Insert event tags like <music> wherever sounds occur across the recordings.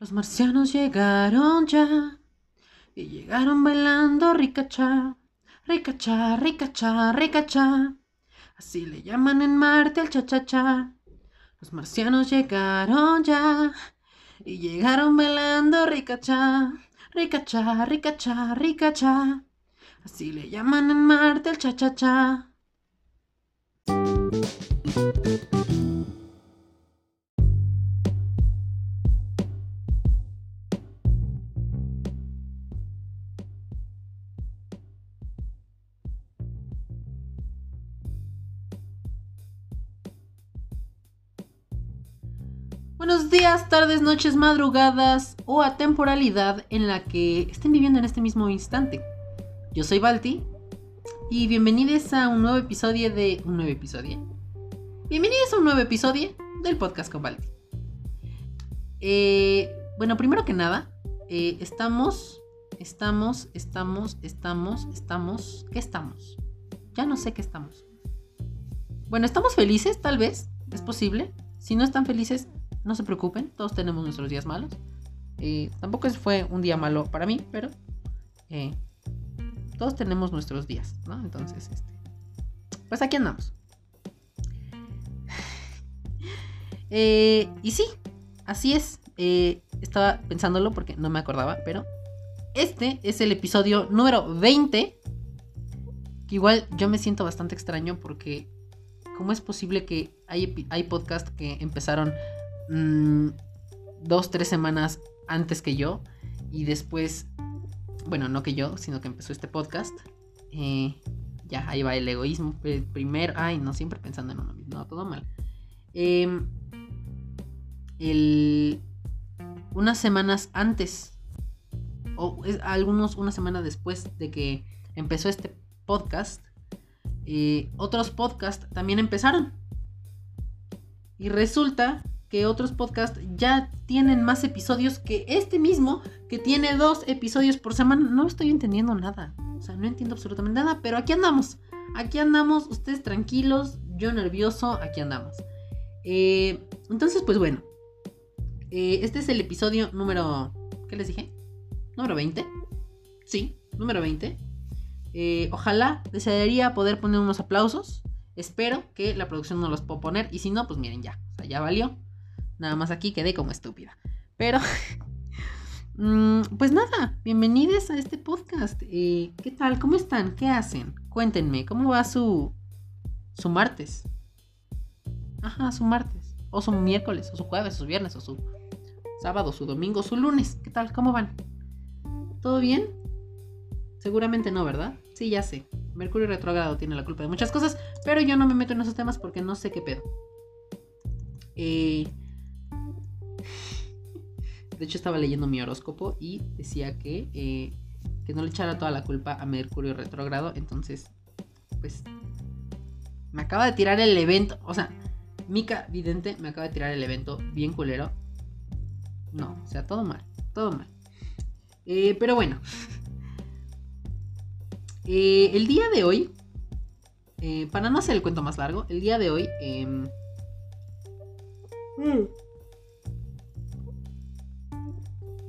Los marcianos llegaron ya y llegaron bailando ricacha, ricacha, ricacha, ricacha. Así le llaman en Marte al cha-cha-cha. Los marcianos llegaron ya y llegaron bailando ricacha, ricacha, ricacha, ricacha. Así le llaman en Marte al cha-cha-cha. Días, tardes, noches, madrugadas o a temporalidad en la que estén viviendo en este mismo instante. Yo soy Balti y bienvenidos a un nuevo episodio de... ¿Un nuevo episodio? Bienvenidos a un nuevo episodio del podcast con Balti. Eh, bueno, primero que nada, eh, estamos, estamos, estamos, estamos, estamos, ¿qué estamos? Ya no sé qué estamos. Bueno, estamos felices, tal vez, es posible. Si no están felices, no se preocupen, todos tenemos nuestros días malos. Eh, tampoco fue un día malo para mí, pero eh, todos tenemos nuestros días, ¿no? Entonces, este, pues aquí andamos. <sighs> Eh, y sí, así es. estaba pensándolo porque no me acordaba, pero este es el episodio número 20. Que igual yo me siento bastante extraño porque ¿cómo es posible que hay, hay podcasts que empezaron Mm, dos, tres semanas antes que yo. Y después, bueno, no que yo, sino que empezó este podcast. Eh, ya, ahí va el egoísmo. Primero, ay, no, siempre pensando en uno mismo. No, todo mal. Em, el, unas semanas antes, o algunos una semana después de que empezó este podcast, eh, otros podcasts también empezaron. Y resulta que otros podcasts ya tienen más episodios que este mismo, que tiene dos episodios por semana. No estoy entendiendo nada. O sea, no entiendo absolutamente nada, pero aquí andamos. Aquí andamos, ustedes tranquilos, yo nervioso, aquí andamos. Eh, entonces, pues bueno. Eh, este es el episodio número... ¿Qué les dije? Número 20. Sí, número 20. Eh, ojalá desearía poder poner unos aplausos. Espero que la producción no los pueda poner. Y si no, pues miren ya. O sea, ya valió. Nada más aquí quedé como estúpida. Pero, <laughs> mm, pues nada, bienvenidos a este podcast. Eh, ¿Qué tal? ¿Cómo están? ¿Qué hacen? Cuéntenme, ¿cómo va su, su martes? Ajá, su martes. O su miércoles, o su jueves, o su viernes, o su sábado, su domingo, su lunes. ¿Qué tal? ¿Cómo van? ¿Todo bien? Seguramente no, ¿verdad? Sí, ya sé. Mercurio retrógrado tiene la culpa de muchas cosas, pero yo no me meto en esos temas porque no sé qué pedo. Eh, de hecho, estaba leyendo mi horóscopo y decía que, eh, que no le echara toda la culpa a Mercurio retrógrado. Entonces, pues, me acaba de tirar el evento. O sea, Mika Vidente me acaba de tirar el evento bien culero. No, o sea, todo mal, todo mal. Eh, pero bueno. <laughs> Eh, el día de hoy, para no hacer el cuento más largo, el día de hoy... Em, mm,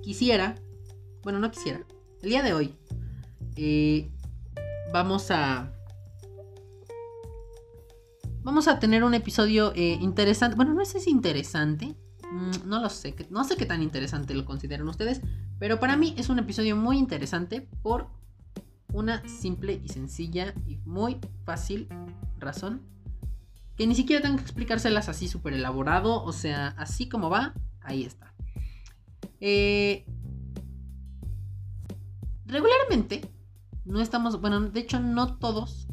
quisiera, bueno, no quisiera, el día de hoy eh, vamos a... Vamos a tener un episodio eh, interesante. Bueno, no sé si interesante. Mm, no lo sé. No sé qué tan interesante lo consideran ustedes. Pero para mí es un episodio muy interesante por una simple y sencilla y muy fácil razón. Que ni siquiera tengo que explicárselas así súper elaborado. O sea, así como va, ahí está. Eh, regularmente, no estamos, bueno, de hecho no todos,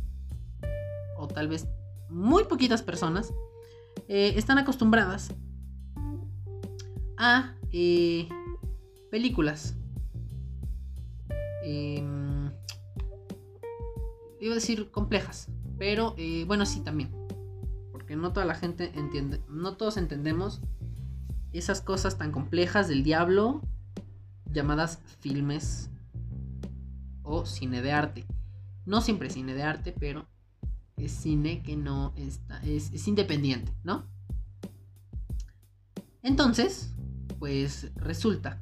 o tal vez muy poquitas personas, eh, están acostumbradas a eh, películas. Em, iba a decir complejas, pero bueno, sí también. Porque no toda la gente entiende, no todos entendemos esas cosas tan complejas del diablo llamadas filmes o cine de arte. No siempre cine de arte, pero es cine que no está, es, independiente, ¿no? Entonces, pues resulta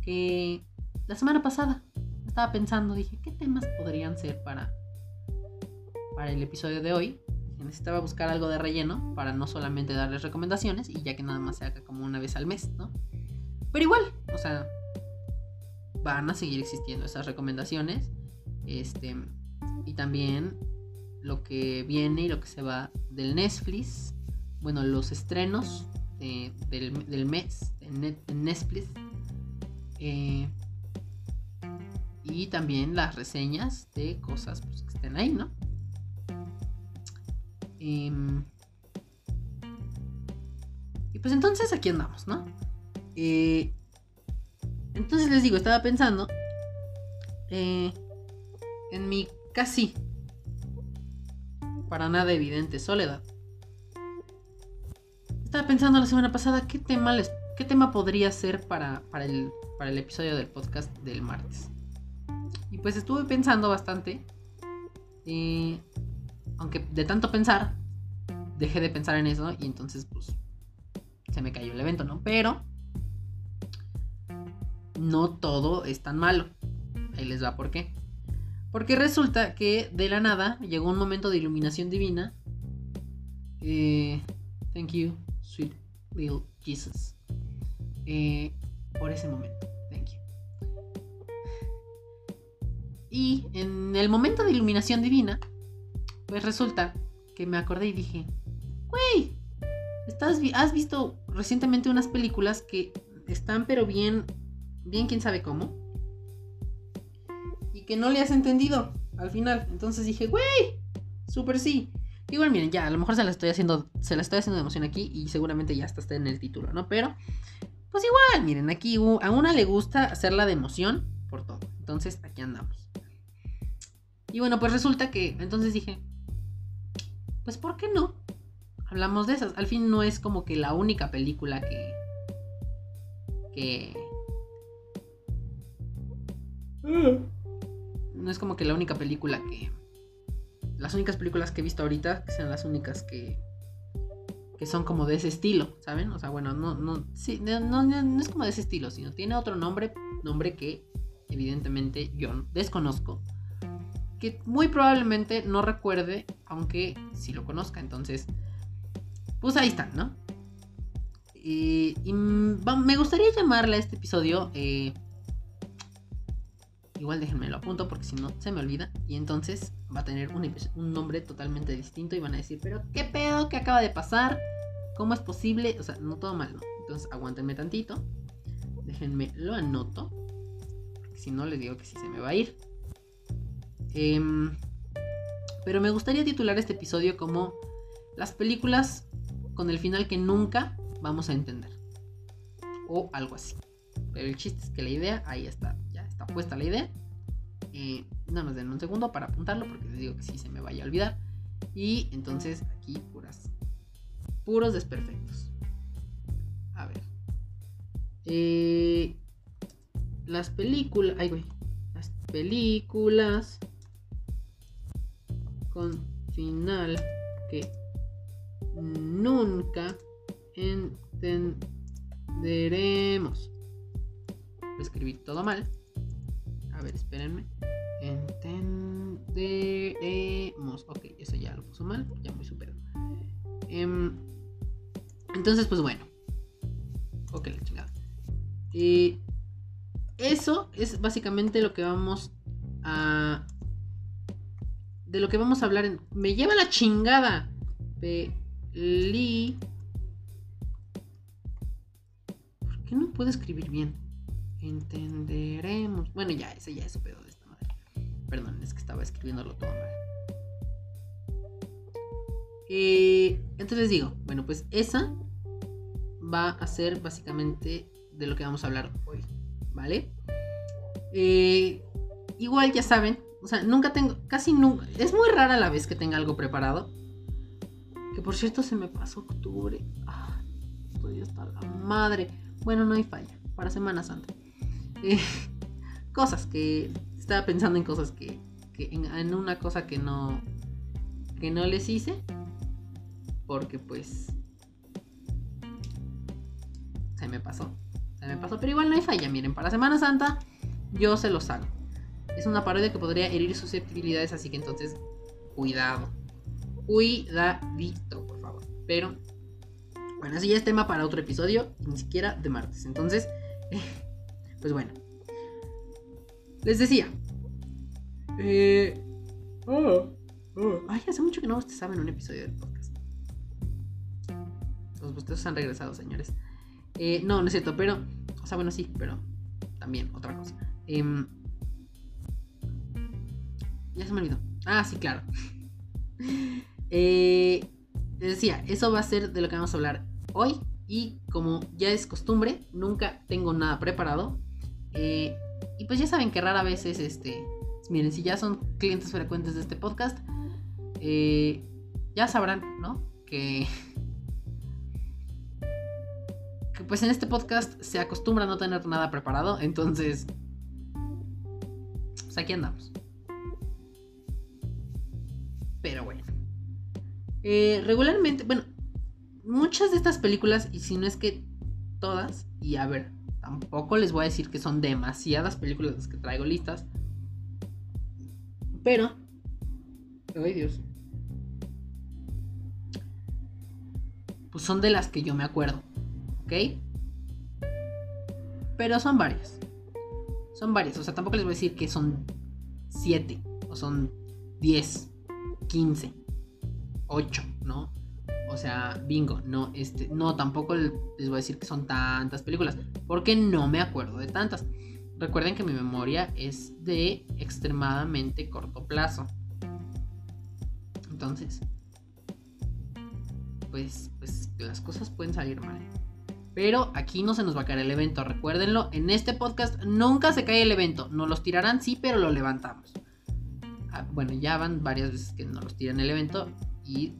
que la semana pasada estaba pensando, dije, ¿qué temas podrían ser para, para el episodio de hoy? Necesitaba buscar algo de relleno para no solamente darles recomendaciones y ya que nada más se haga como una vez al mes, ¿no? Pero igual, o sea, van a seguir existiendo esas recomendaciones. Este, y también lo que viene y lo que se va del Netflix. Bueno, los estrenos del, mes en, Netflix. Eh, y también las reseñas de cosas pues, que estén ahí, ¿no? Em, y pues entonces aquí andamos, ¿no? Eh, entonces les digo, estaba pensando eh, en mi casi para nada evidente soledad. Estaba pensando la semana pasada qué tema, les, qué tema podría ser para, para, el, para el episodio del podcast del martes. Y pues estuve pensando bastante. Eh, aunque de tanto pensar, dejé de pensar en eso y entonces pues se me cayó el evento, ¿no? Pero no todo es tan malo. Ahí les va por qué. Porque resulta que de la nada llegó un momento de iluminación divina. Eh, thank you, sweet little Jesus. Eh, por ese momento. Thank you. Y en el momento de iluminación divina, pues resulta que me acordé y dije, güey, ¿has visto recientemente unas películas que están pero bien, bien quién sabe cómo? Y que no le has entendido al final. Entonces dije, güey, súper sí. Igual, miren, ya, a lo mejor se la estoy haciendo, se la estoy haciendo de emoción aquí y seguramente ya está, está en el título, ¿no? Pero, pues igual, miren, aquí a una le gusta hacerla de emoción por todo. Entonces, aquí andamos. Y bueno, pues resulta que, entonces dije, pues ¿por qué no? Hablamos de esas. Al fin no es como que la única película que... que... No es como que la única película que... Las únicas películas que he visto ahorita, que sean las únicas que... Que son como de ese estilo, ¿saben? O sea, bueno, no, no, sí, no, no es como de ese estilo, sino tiene otro nombre, nombre que evidentemente yo desconozco que muy probablemente no recuerde, aunque sí lo conozca. Entonces, pues ahí están, ¿no? y me gustaría llamarle a este episodio. Eh, igual déjenme lo apunto porque si no se me olvida. Y entonces va a tener un, nombre totalmente distinto y van a decir, pero ¿qué pedo? ¿Qué acaba de pasar? ¿Cómo es posible? O sea, no todo mal, ¿no? Entonces aguántenme tantito. Déjenme lo anoto. Porque si no les digo que sí se me va a ir. Em, pero me gustaría titular este episodio como las películas con el final que nunca vamos a entender. O algo así. Pero el chiste es que la idea, ahí está, ya está puesta la idea. Eh, nos den un segundo para apuntarlo porque les digo que sí se me vaya a olvidar. Y entonces aquí puras, puros desperfectos. A ver. Eh, las películas, ay güey, las películas final que nunca entenderemos. Lo escribí todo mal. A ver, espérenme. Entenderemos. Ok, eso ya lo puso mal. Ya muy super. Em, entonces, pues bueno. Ok, la chingada. Y eso es básicamente lo que vamos a de lo que vamos a hablar en... Me lleva la chingada. Peli... ¿Por qué no puedo escribir bien? Entenderemos. Bueno, ya, ese ya es pedo de esta madre. Perdón, es que estaba escribiéndolo todo mal. Eh, entonces digo, bueno, pues esa va a ser básicamente de lo que vamos a hablar hoy, ¿vale? Eh, igual ya saben, o sea, nunca tengo, casi nunca, es muy rara la vez que tenga algo preparado. Que por cierto se me pasó octubre. Ah, estoy hasta la madre. Bueno, no hay falla, para Semana Santa. Eh, <laughs> cosas que, estaba pensando en cosas que, en, en, una cosa que no, que no les hice. Porque pues... Se me pasó. Se me pasó, pero igual no hay falla. Miren, para Semana Santa yo se los hago. Es una parodia que podría herir susceptibilidades, así que entonces, cuidado. Cuidadito, por favor. Pero, bueno, eso ya es tema para otro episodio, ni siquiera de martes. Entonces, <laughs> pues bueno. Les decía. Eh, oh, oh. Ay, hace mucho que no saben un episodio del podcast. Los bostezos han regresado, señores. Eh, no, no es cierto, pero. O sea, bueno, sí, pero también otra cosa. Em, ya se me olvidó. Ah, sí, claro. <laughs> eh, decía, eso va a ser de lo que vamos a hablar hoy. Y como ya es costumbre, nunca tengo nada preparado. Eh, y pues ya saben que rara vez es este. Miren, si ya son clientes frecuentes de este podcast, eh, ya sabrán, ¿no? Que <laughs> pues en este podcast se acostumbra a no tener nada preparado, entonces, pues aquí andamos. Eh, regularmente, bueno, muchas de estas películas, y si no es que todas, y a ver, tampoco les voy a decir que son demasiadas películas las que traigo listas, pero, ay Dios, pues son de las que yo me acuerdo. ¿ok? Pero son varias. Son varias. O sea, tampoco les voy a decir que son 7 o son 10, 15, 8, ¿no? O sea, bingo, no, este, no, tampoco les voy a decir que son tantas películas, porque no me acuerdo de tantas. Recuerden que mi memoria es de extremadamente corto plazo. Entonces, pues, pues las cosas pueden salir mal. Pero aquí no se nos va a caer el evento, recuérdenlo. En este podcast nunca se cae el evento. Nos los tirarán, sí, pero lo levantamos. Ah, bueno, ya van varias veces que nos los tiran el evento y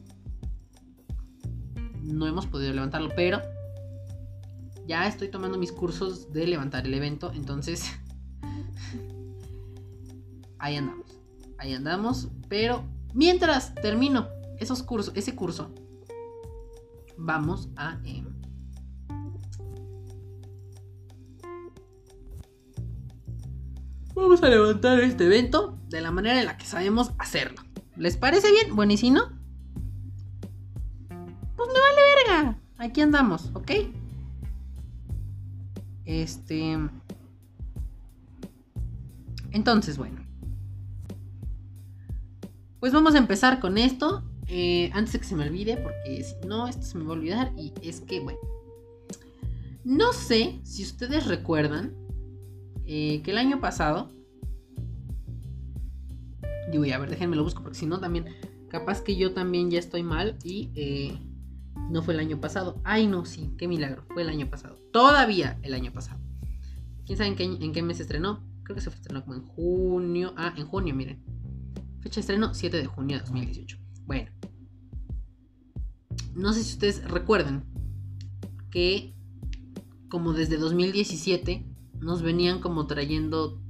no hemos podido levantarlo, pero ya estoy tomando mis cursos de levantar el evento, entonces <laughs> ahí andamos. Ahí andamos, pero mientras termino esos cursos, ese curso, vamos a em, Vamos a levantar este evento de la manera en la que sabemos hacerlo. ¿Les parece bien? Bueno, y si no, Aquí andamos, ¿ok? Este. Entonces, bueno. Pues vamos a empezar con esto. Eh, antes de que se me olvide, porque si no, esto se me va a olvidar. Y es que, bueno. No sé si ustedes recuerdan eh, que el año pasado. Digo, a ver, déjenme lo busco, porque si no, también. Capaz que yo también ya estoy mal y eh, no fue el año pasado. Ay, no, sí, qué milagro. Fue el año pasado. Todavía el año pasado. ¿Quién sabe en qué, en qué mes se estrenó? Creo que se estrenó como en junio. Ah, en junio, miren. Fecha de estreno 7 de junio de 2018. Bueno. No sé si ustedes recuerdan que como desde 2017 nos venían como trayendo,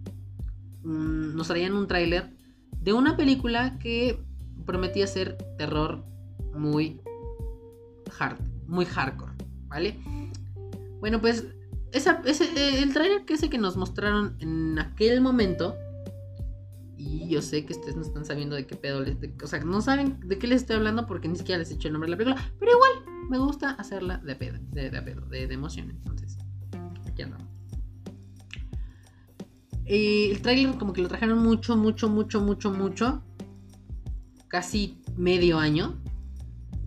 nos traían un tráiler de una película que prometía ser terror muy hard, muy hardcore, ¿vale? Bueno, pues ese, eh, el tráiler que ese que nos mostraron en aquel momento, y yo sé que ustedes no están sabiendo de qué pedo les... o sea, no saben de qué les estoy hablando porque ni siquiera les he dicho el nombre de la película, pero igual me gusta hacerla de pedo, de, de pedo, de, de emoción, entonces, aquí andamos. Eh, el tráiler como que lo trajeron mucho, mucho, mucho, mucho, mucho. Casi medio año.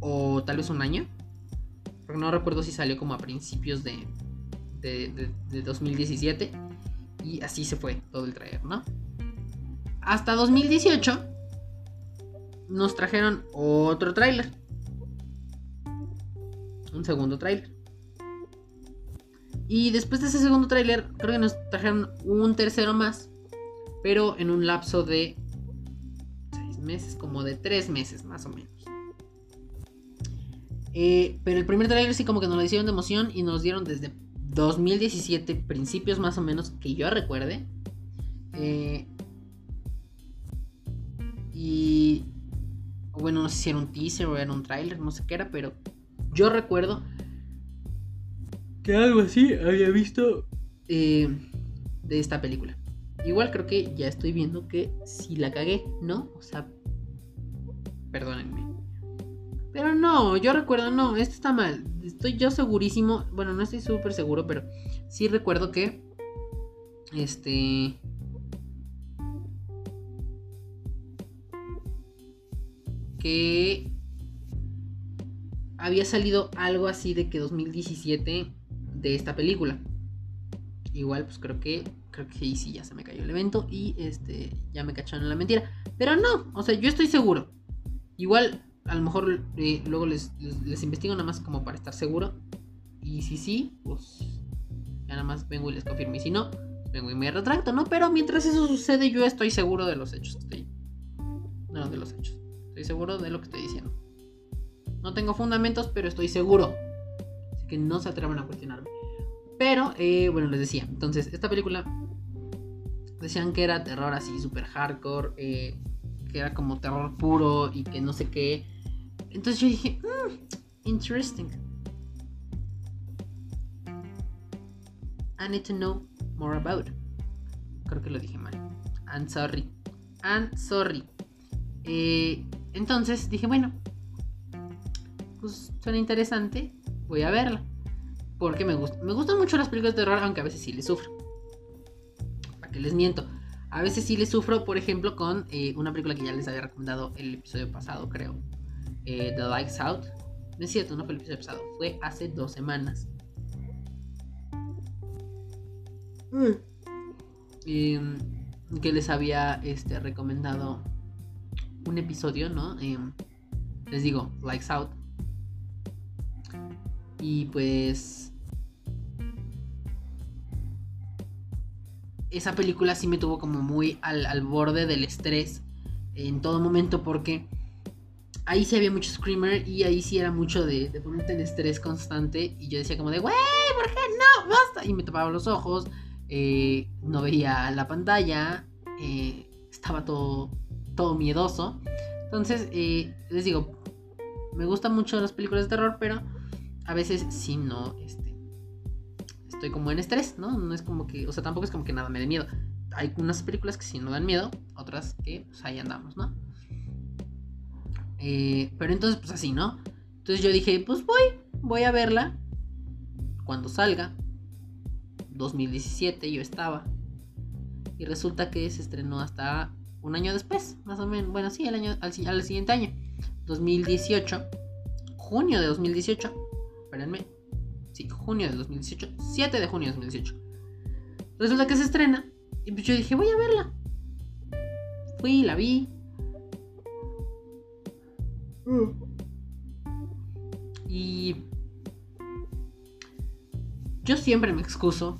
O tal vez un año. Porque no recuerdo si salió como a principios de, de, 2017. Y así se fue todo el trailer, ¿no? Hasta 2018 nos trajeron otro tráiler. Un segundo tráiler. Y después de ese segundo tráiler, creo que nos trajeron un tercero más. Pero en un lapso de seis meses, como de tres meses más o menos. Eh, pero el primer tráiler sí como que nos lo hicieron de emoción y nos dieron desde 2017, principios más o menos, que yo recuerde. Eh, y bueno, no sé si era un teaser o era un tráiler, no sé qué era, pero yo recuerdo que algo así había visto eh, de esta película. Igual creo que ya estoy viendo que si la cagué, ¿no? O sea, perdónenme. Pero no, yo recuerdo, no, esto está mal. Estoy yo segurísimo, bueno, no estoy súper seguro, pero sí recuerdo que, este... Que había salido algo así de que 2017 de esta película. Igual, pues creo que creo que ahí sí ya se me cayó el evento y este ya me cacharon en la mentira. Pero no, o sea, yo estoy seguro. Igual, a lo mejor eh, luego les, les, investigo nada más como para estar seguro. Y si sí, pues ya nada más vengo y les confirmo. Y si no, vengo y me retracto, ¿no? Pero mientras eso sucede, yo estoy seguro de los hechos estoy. No, de los hechos. Estoy seguro de lo que estoy diciendo. No tengo fundamentos, pero estoy seguro. Así que no se atrevan a cuestionarme. Pero, eh, bueno, les decía. Entonces, esta película decían que era terror así, super hardcore. Eh, que era como terror puro y que no sé qué. Entonces yo dije, mmm, interesting. I need to know more about. Creo que lo dije mal. I'm sorry. I'm sorry. Eh, entonces dije, bueno, pues suena interesante. Voy a verla. Porque me, gusta, me gustan mucho las películas de terror, aunque a veces sí les sufro. ¿Para qué les miento? A veces sí les sufro, por ejemplo, con eh, una película que ya les había recomendado el episodio pasado, creo. Eh, The Lights Out. No es cierto, no fue el episodio pasado, fue hace dos semanas. Mm. Em, que les había este, recomendado un episodio, ¿no? Em, les digo, Lights Out. Y pues esa película sí me tuvo como muy al, borde del estrés en todo momento porque ahí sí había mucho screamer y ahí sí era mucho de, ponerte en estrés constante y yo decía como de, wey, ¿por qué no? Basta. Y me tapaba los ojos, eh, no veía la pantalla, eh, estaba todo, todo miedoso. Entonces, eh, les digo, me gustan mucho las películas de terror, pero a veces sí no, este, estoy como en estrés, ¿no? No es como que, o sea, tampoco es como que nada me dé miedo. Hay unas películas que sí no dan miedo, otras que pues ahí andamos, ¿no? Eh, pero entonces, pues así, ¿no? Entonces yo dije, pues voy, voy a verla cuando salga. 2017 yo estaba. Y resulta que se estrenó hasta un año después, más o menos. Bueno, sí, el año, al, al siguiente año. 2018. Junio de 2018. Espérenme. Sí, junio de 2018. 7 de junio de 2018. Resulta que se estrena. Y pues yo dije, voy a verla. Fui, la vi. Y yo siempre me excuso.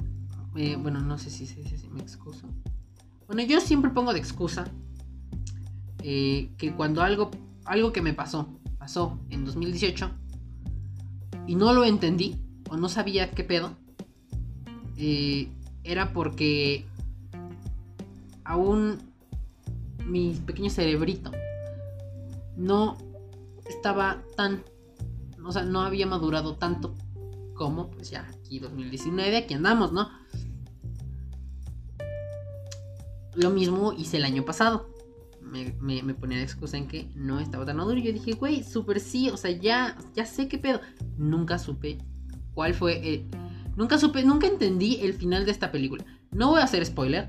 Eh, bueno, no sé si, si, me excuso. Bueno, yo siempre pongo de excusa eh, que cuando algo, algo que me pasó, pasó en 2018 y no lo entendí, o no sabía qué pedo, eh, era porque aún mi pequeño cerebrito no estaba tan, o sea, no había madurado tanto como, pues ya, aquí 2019, aquí andamos, ¿no? Lo mismo hice el año pasado. Me, me, ponía de excusa en que no estaba tan maduro. Y yo dije, güey, súper sí, o sea, ya, ya sé qué pedo. Nunca supe cuál fue... nunca supe, nunca entendí el final de esta película. No voy a hacer spoiler,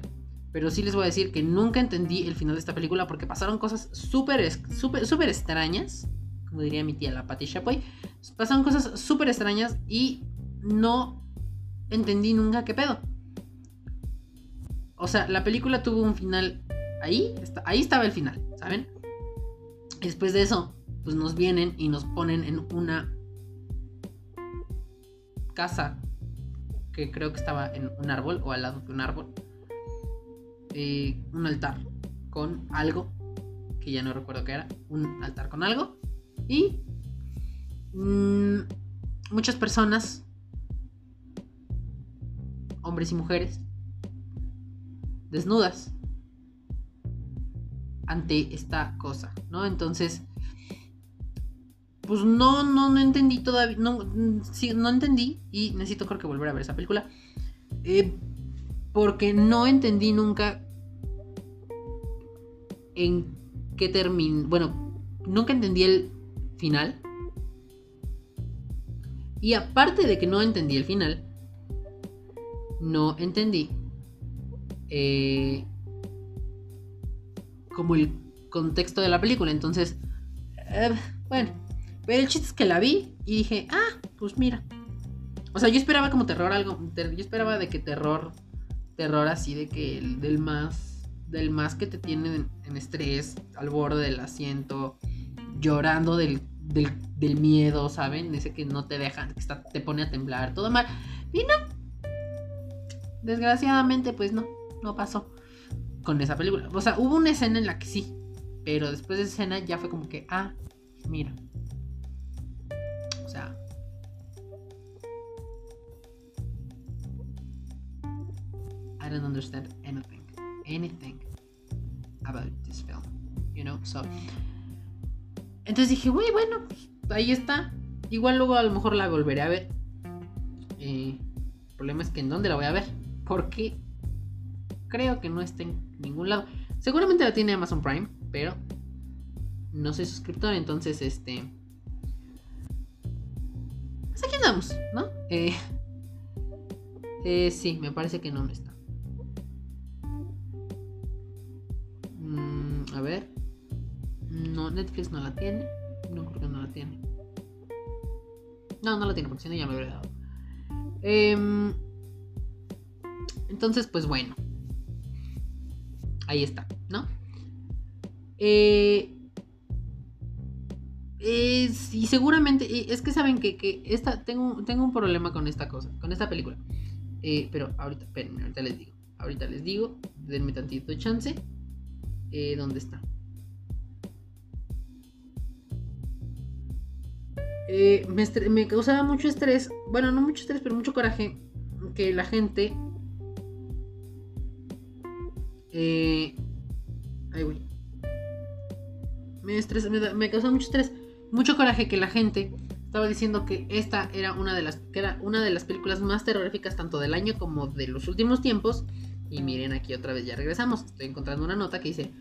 pero sí les voy a decir que nunca entendí el final de esta película porque pasaron cosas súper extrañas. Como diría mi tía, la Patty Chapoy. Pasaron cosas súper extrañas y no entendí nunca qué pedo. O sea, la película tuvo un final ahí, ahí estaba el final, ¿saben? Después de eso, pues nos vienen y nos ponen en una casa que creo que estaba en un árbol o al lado de un árbol. Eh, un altar con algo que ya no recuerdo qué era. Un altar con algo. Y mm, muchas personas, hombres y mujeres, desnudas ante esta cosa, ¿no? Entonces, pues no, no, no entendí todavía. No, sí, no entendí. Y necesito creo que volver a ver esa película. Eh, porque no entendí nunca en qué terminó. Bueno, nunca entendí el final. Y aparte de que no entendí el final, no entendí eh, como el contexto de la película. Entonces, eh, bueno, pero el chiste es que la vi y dije, ah, pues mira. O sea, yo esperaba como terror algo, yo esperaba de que terror, terror así de que el, del más, del más que te tiene en, estrés, al borde del asiento, llorando del, del, miedo, ¿saben? Ese que no te deja, que está, te pone a temblar, todo mal. Y no. Desgraciadamente, pues no, no pasó con esa película. O sea, hubo una escena en la que sí, pero después de esa escena ya fue como que, ah, mira. I don't understand anything. Anything about this film. You know, so. Entonces dije, güey, bueno, ahí está. Igual luego a lo mejor la volveré a ver. El problema es que en dónde la voy a ver. Porque creo que no está en ningún lado. Seguramente la tiene Amazon Prime, pero no soy suscriptor, entonces este... Pues aquí andamos, ¿no? Eh, eh, sí, me parece que no, no está. Netflix no la tiene. No creo que no la tiene. No, no la tiene, porque si no ya me habría dado. Em, entonces, pues bueno. Ahí está, ¿no? Eh, y seguramente, es que saben que, esta, tengo, tengo un problema con esta cosa, con esta película. Eh, pero ahorita, espérenme, ahorita les digo. Ahorita les digo, denme tantito chance. Eh, ¿Dónde está? Eh, me, causaba mucho estrés, bueno, no mucho estrés, pero mucho coraje que la gente... Eh, ay, güey. Me, estresa, me, me causa mucho estrés mucho coraje que la gente estaba diciendo que esta era una de las que era una de las películas más terroríficas tanto del año como de los últimos tiempos. Y miren aquí otra vez ya regresamos. Estoy encontrando una nota que dice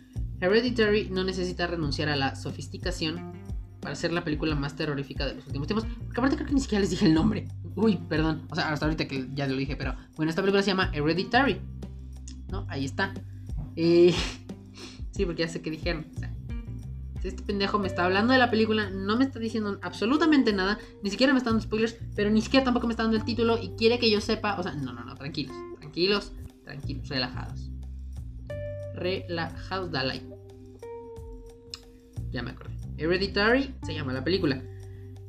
Hereditary no necesita renunciar a la sofisticación para ser la película más terrorífica de los últimos tiempos. Porque aparte creo que ni siquiera les dije el nombre. Uy, perdón. O sea, hasta ahorita que ya lo dije, pero bueno, esta película se llama Hereditary. ¿No? Ahí está. Eh, <laughs> sí, porque ya sé que dijeron. O sea, este pendejo me está hablando de la película, no me está diciendo absolutamente nada, ni siquiera me está dando spoilers, pero ni siquiera tampoco me está dando el título y quiere que yo sepa, o sea, no, no, no, tranquilos, tranquilos, tranquilos, relajados. Relajados, Dalai. Ya me acordé. Hereditary se llama la película.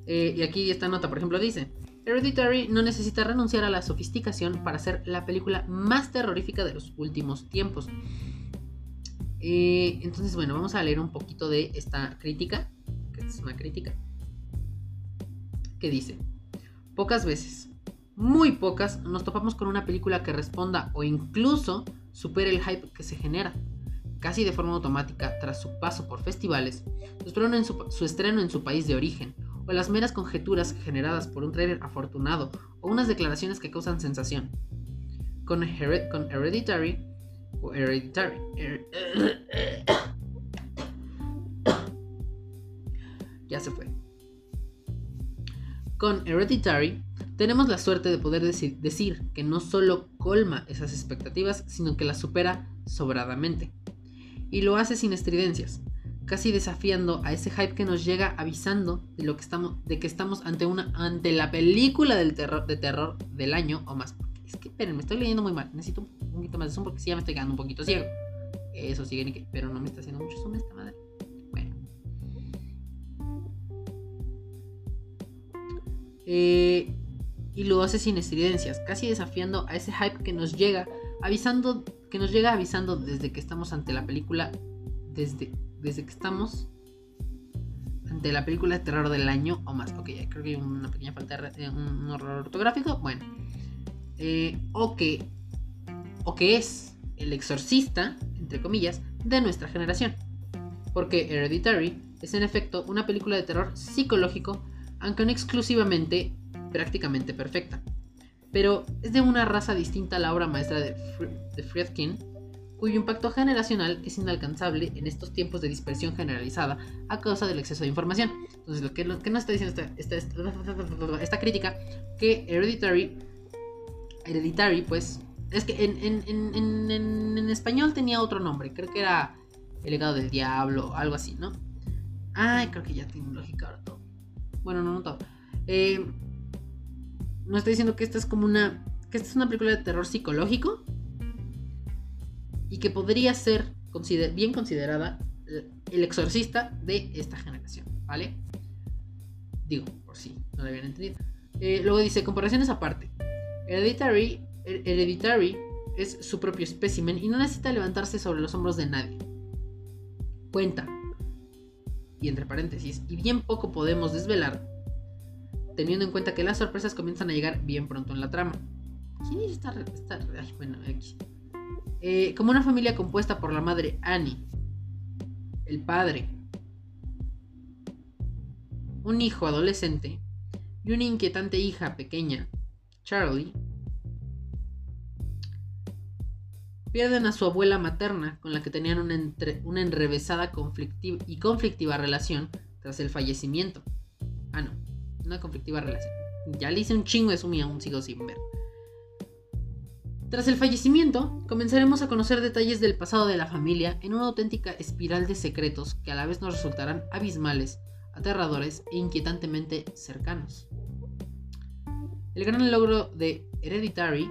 Eh, y aquí esta nota, por ejemplo, dice: Hereditary no necesita renunciar a la sofisticación para ser la película más terrorífica de los últimos tiempos. Eh, entonces, bueno, vamos a leer un poquito de esta crítica, que es una crítica, que dice, pocas veces, muy pocas, nos topamos con una película que responda o incluso supere el hype que se genera, casi de forma automática tras su paso por festivales, su, estreno en su país de origen, o las meras conjeturas generadas por un trailer afortunado o unas declaraciones que causan sensación. Con, con Hereditary o Hereditary. <coughs> ya se fue. Con Hereditary tenemos la suerte de poder decir, decir que no solo colma esas expectativas, sino que las supera sobradamente. Y lo hace sin estridencias, casi desafiando a ese hype que nos llega avisando de lo que estamos, de que estamos ante una, ante la película del terror, de terror del año o más. Es que, esperen, me estoy leyendo muy mal. Necesito un poquito más de zoom porque si ya me estoy quedando un poquito ciego. Eso sigue, pero no me está haciendo mucho zoom esta madre. Bueno. Eh, y lo hace sin estridencias, casi desafiando a ese hype que nos llega, avisando, que nos llega avisando desde que estamos ante la película, desde, desde que estamos ante la película de terror del año o más. Ok, creo que hay una pequeña falta de un, horror ortográfico. Bueno, eh, o, que, o que es el exorcista, entre comillas, de nuestra generación. Porque Hereditary es en efecto una película de terror psicológico, aunque no exclusivamente prácticamente perfecta. Pero es de una raza distinta a la obra maestra de, Friedkin, cuyo impacto generacional es inalcanzable en estos tiempos de dispersión generalizada a causa del exceso de información. Entonces, lo que, lo que nos está diciendo esta, esta, crítica, que Hereditary, Hereditary, pues, es que en, español tenía otro nombre, creo que era El legado del diablo, algo así, ¿no? Ay, creo que ya tiene lógica ahora todo. Bueno, no, no. Eh, nos está diciendo que esta es como una. que esta es una película de terror psicológico y que podría ser bien considerada el exorcista de esta generación, ¿vale? Digo, por si no lo habían entendido. Eh, luego dice, comparaciones aparte. Hereditary, Hereditary es su propio espécimen y no necesita levantarse sobre los hombros de nadie. Cuenta, y entre paréntesis, y bien poco podemos desvelar, teniendo en cuenta que las sorpresas comienzan a llegar bien pronto en la trama. ¿Quién es esta? esta bueno, aquí. Eh, como una familia compuesta por la madre Annie, el padre, un hijo adolescente y una inquietante hija pequeña, Charlie, pierden a su abuela materna con la que tenían una, una enrevesada y conflictiva relación tras el fallecimiento. Ah, no, una conflictiva relación. Ya le hice un chingo de sumía, aún sigo sin ver. Tras el fallecimiento, comenzaremos a conocer detalles del pasado de la familia en una auténtica espiral de secretos que a la vez nos resultarán abismales, aterradores e inquietantemente cercanos. El gran logro de Hereditary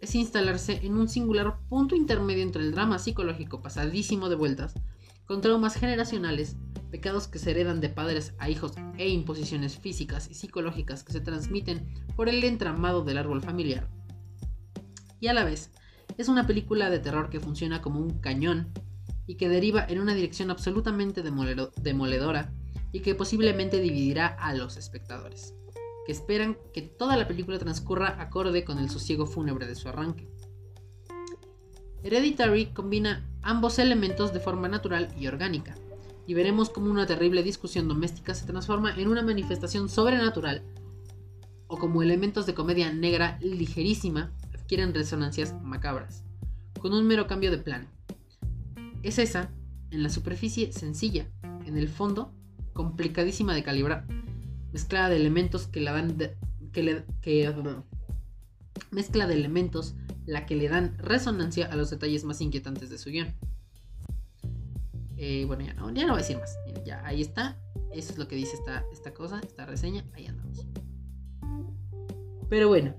es instalarse en un singular punto intermedio entre el drama psicológico pasadísimo de vueltas, con traumas generacionales, pecados que se heredan de padres a hijos e imposiciones físicas y psicológicas que se transmiten por el entramado del árbol familiar y a la vez es una película de terror que funciona como un cañón y que deriva en una dirección absolutamente demoledora y que posiblemente dividirá a los espectadores, que esperan que toda la película transcurra acorde con el sosiego fúnebre de su arranque. Hereditary combina ambos elementos de forma natural y orgánica, y veremos cómo una terrible discusión doméstica se transforma en una manifestación sobrenatural o como elementos de comedia negra ligerísima quieren resonancias macabras, con un mero cambio de plano. Es esa, en la superficie sencilla, en el fondo complicadísima de calibrar, mezclada de elementos que la dan que, mezcla de elementos la que le dan resonancia a los detalles más inquietantes de su guion. Eh, bueno, ya no, ya no voy a decir más. ya ahí está. Eso es lo que dice esta, esta cosa, esta reseña. Ahí andamos. Pero bueno,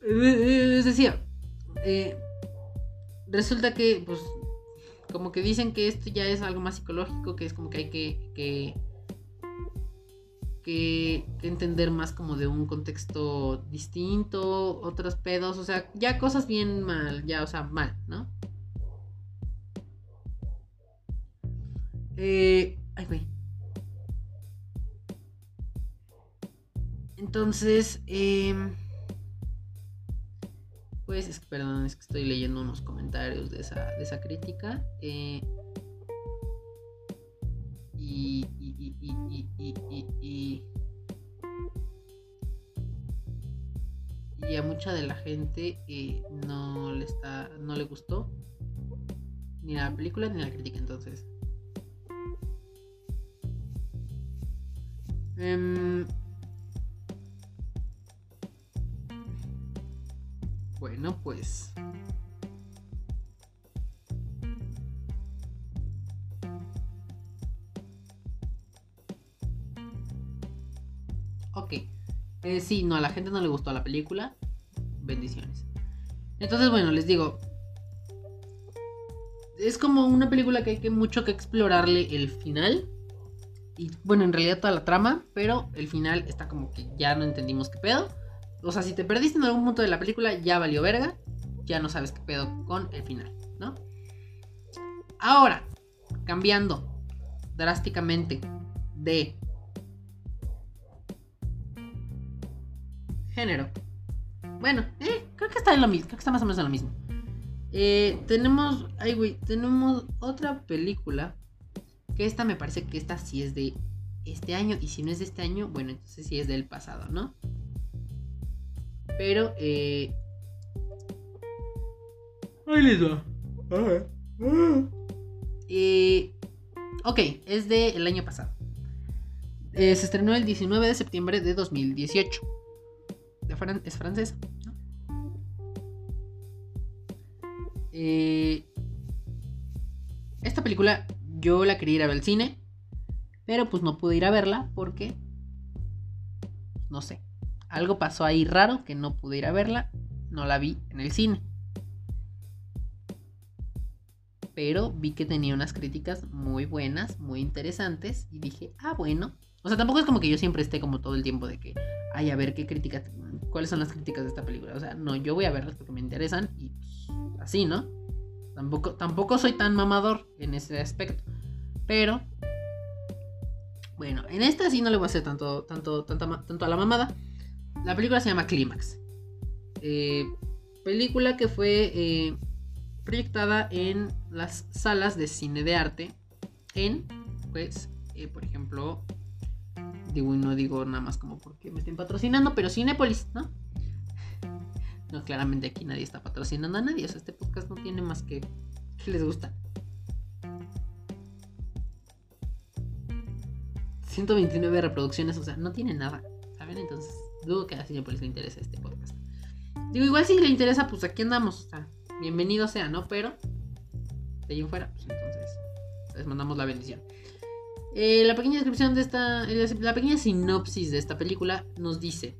decir, eh, resulta que, pues, como que dicen que esto ya es algo más psicológico, que es como que hay que, que, que, entender más como de un contexto distinto, otros pedos, o sea, ya cosas bien mal, ya, o sea, mal, ¿no? Eh, ay, güey. Entonces, eh, pues, es que, perdón, es que estoy leyendo unos comentarios de esa, de esa crítica. Eh, y, y, y, y, y, a mucha de la gente eh, no le está no le gustó ni la película ni la crítica entonces eh, Bueno, pues... Ok. Eh, sí, no, a la gente no le gustó la película. Bendiciones. Entonces, bueno, les digo. Es como una película que hay que mucho que explorarle el final. Y bueno, en realidad toda la trama. Pero el final está como que ya no entendimos qué pedo. O sea, si te perdiste en algún punto de la película, ya valió verga. Ya no sabes qué pedo con el final, ¿no? Ahora, cambiando drásticamente de género. Bueno, eh, creo que está en lo mismo. Creo que está más o menos en lo mismo. Eh, tenemos. Ay, güey. Tenemos otra película Que esta me parece que esta sí es de este año. Y si no es de este año, bueno, entonces sí es del pasado, ¿no? Pero, eh... Ahí les va. Eh, ok, es del año pasado. Eh, se estrenó el 19 de septiembre de 2018. es francesa. Eh, esta película yo la quería ir a ver al cine, pero pues no pude ir a verla porque, no sé, algo pasó ahí raro que no pude ir a verla, no la vi en el cine. Pero vi que tenía unas críticas muy buenas, muy interesantes y dije, ah, bueno. O sea, tampoco es como que yo siempre esté como todo el tiempo de que, ay, a ver qué críticas, cuáles son las críticas de esta película. O sea, no, yo voy a verlas porque me interesan y pues, así, ¿no? Tampoco, tampoco soy tan mamador en ese aspecto. Pero, bueno, en esta sí no le voy a hacer tanto, tanto, tanto a la mamada. La película se llama Clímax. Eh, película que fue eh, proyectada en las salas de cine de arte en, pues, eh, por ejemplo, digo no digo nada más como porque me estén patrocinando, pero Cinepolis, ¿no? No, claramente aquí nadie está patrocinando a nadie. O sea, este podcast no tiene más que que les gusta. 129 reproducciones, o sea, no tiene nada, ¿saben? Entonces, dudo que a Cinepolis le interese este podcast. Digo, igual si le interesa, pues aquí andamos, o bienvenido sea, ¿no? Pero, de ahí en fuera, pues entonces, les mandamos la bendición. Eh, la pequeña descripción de esta, la pequeña sinopsis de esta película nos dice,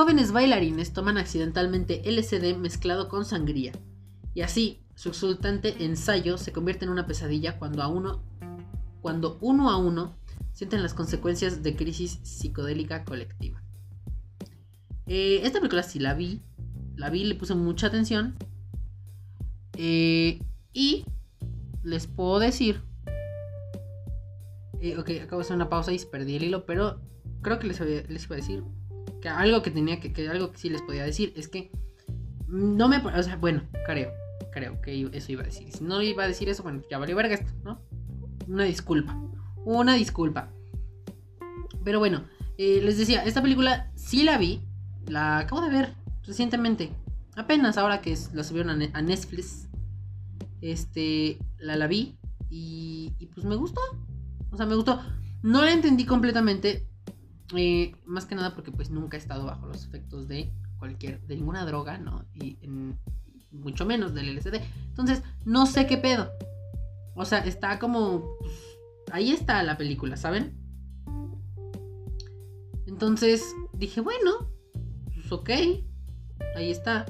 Jóvenes bailarines toman accidentalmente LSD mezclado con sangría. Y así, su exultante ensayo se convierte en una pesadilla cuando, a uno, cuando uno a uno sienten las consecuencias de crisis psicodélica colectiva. Eh, esta película sí la vi. La vi, le puse mucha atención. Eh, y les puedo decir. Eh, ok, acabo de hacer una pausa y perdí el hilo, pero creo que les, les iba a decir que algo que tenía que, algo que sí les podía decir es que no me, o sea, bueno, creo, creo que eso iba a decir. Si no iba a decir eso, bueno, ya valió verga esto, ¿no? Una disculpa, una disculpa. Pero bueno, eh, les decía, esta película sí la vi, la acabo de ver recientemente, apenas ahora que la subieron a Netflix, este, la la vi y, y pues me gustó, o sea, me gustó. No la entendí completamente, eh, más que nada porque pues nunca he estado bajo los efectos de cualquier, de ninguna droga, ¿no? Y mucho menos del LSD. Entonces, no sé qué pedo. O sea, está como... Pues, ahí está la película, ¿saben? Entonces dije, bueno, pues ok, ahí está.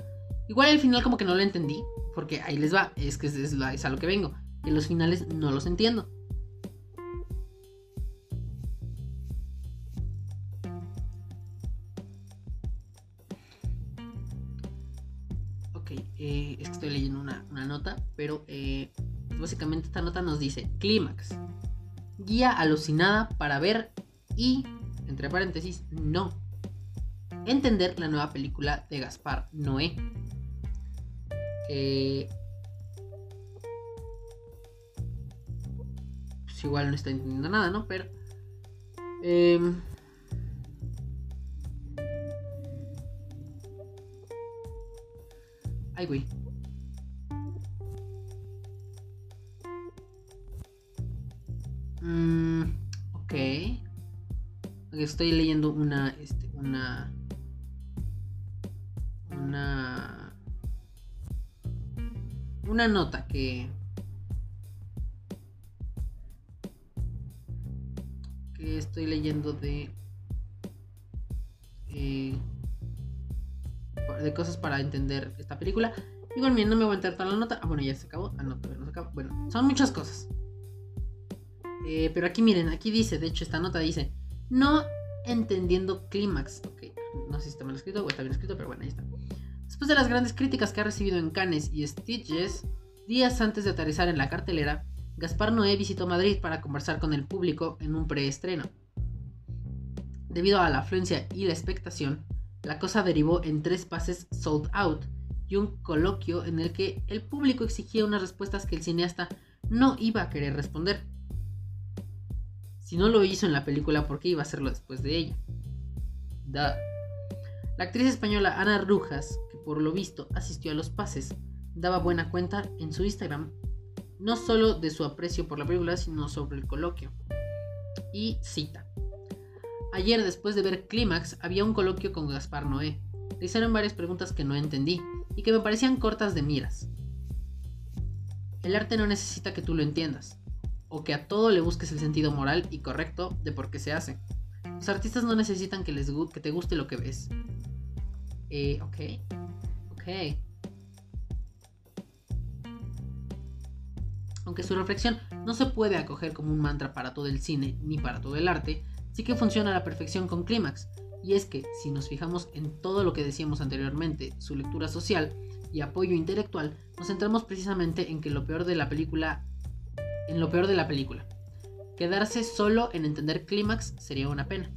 Igual al final como que no lo entendí, porque ahí les va, es que es, es a lo que vengo, que los finales no los entiendo. Eh, es que estoy leyendo una, nota, pero eh, básicamente esta nota nos dice, clímax, guía alucinada para ver y, entre paréntesis, no. Entender la nueva película de Gaspar Noé. Eh, pues igual no está entendiendo nada, ¿no? Pero... Ay, güey. Mm, ok. Estoy leyendo una, este, una, una, una nota que, que estoy leyendo de, eh, de cosas para entender esta película. Igual, no me voy a entrar toda la nota. Ah, bueno, ya se acabó. Ah, no, todavía no se acabó. Bueno, son muchas cosas. Eh, pero aquí miren, aquí dice, de hecho, esta nota dice, no entendiendo clímax. Ok, no sé si está mal escrito o está bien escrito, pero bueno, ahí está. Después de las grandes críticas que ha recibido en Cannes y Stitches, días antes de aterrizar en la cartelera, Gaspar Noé visitó Madrid para conversar con el público en un preestreno. Debido a la afluencia y la expectación, la cosa derivó en tres pases sold out y un coloquio en el que el público exigía unas respuestas que el cineasta no iba a querer responder. Si no lo hizo en la película, ¿por qué iba a hacerlo después de ella? La actriz española Ana Rujas, que por lo visto asistió a los pases, daba buena cuenta en su Instagram, no solo de su aprecio por la película, sino sobre el coloquio. Y cita. Ayer, después de ver Clímax, había un coloquio con Gaspar Noé. Le hicieron varias preguntas que no entendí y que me parecían cortas de miras. El arte no necesita que tú lo entiendas, o que a todo le busques el sentido moral y correcto de por qué se hace. Los artistas no necesitan que, les, que te guste lo que ves. Eh, ok. Ok. Aunque su reflexión no se puede acoger como un mantra para todo el cine ni para todo el arte, sí que funciona a la perfección con Clímax. Y es que, si nos fijamos en todo lo que decíamos anteriormente, su lectura social y apoyo intelectual, nos centramos precisamente en que lo peor de la película. en lo peor de la película. Quedarse solo en entender Clímax sería una pena.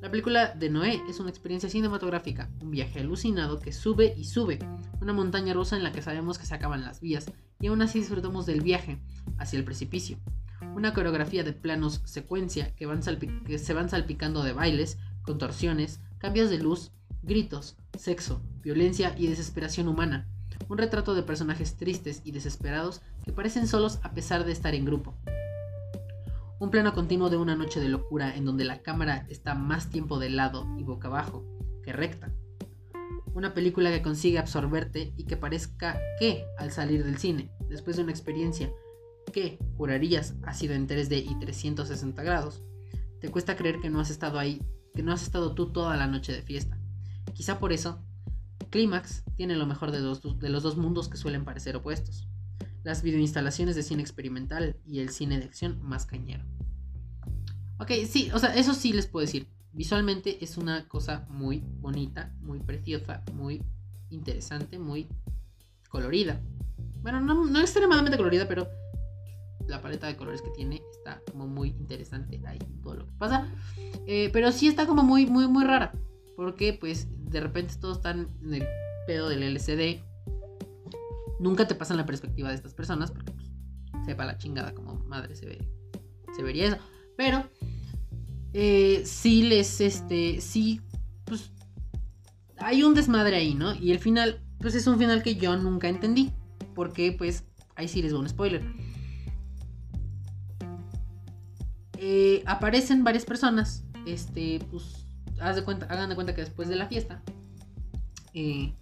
La película de Noé es una experiencia cinematográfica, un viaje alucinado que sube y sube, una montaña rusa en la que sabemos que se acaban las vías y aún así disfrutamos del viaje hacia el precipicio. Una coreografía de planos secuencia que, van se van salpicando de bailes, contorsiones, cambios de luz, gritos, sexo, violencia y desesperación humana. Un retrato de personajes tristes y desesperados que parecen solos a pesar de estar en grupo. Un plano continuo de una noche de locura en donde la cámara está más tiempo de lado y boca abajo que recta. Una película que consigue absorberte y que parezca que, al salir del cine, después de una experiencia que, jurarías, ha sido en 3D y 360 grados, te cuesta creer que no has estado ahí, que no has estado tú toda la noche de fiesta. Quizá por eso, Clímax tiene lo mejor de, los dos mundos que suelen parecer opuestos las videoinstalaciones de cine experimental y el cine de acción más cañero. Ok, sí, o sea, eso sí les puedo decir. Visualmente es una cosa muy bonita, muy preciosa, muy interesante, muy colorida. Bueno, no, no extremadamente colorida, pero la paleta de colores que tiene está como muy interesante ahí todo lo que pasa. Eh, pero sí está como muy, muy, muy rara. Porque pues de repente todos están en el pedo del LCD Nunca te pasan la perspectiva de estas personas porque pues, sepa la chingada como madre se ve. Se vería eso. Pero eh, sí les, este, sí, pues hay un desmadre ahí, ¿no? Y el final, pues es un final que yo nunca entendí. Porque, pues, ahí sí les voy un spoiler. Eh, aparecen varias personas. Este, pues, hagan de cuenta que después de la fiesta, eh,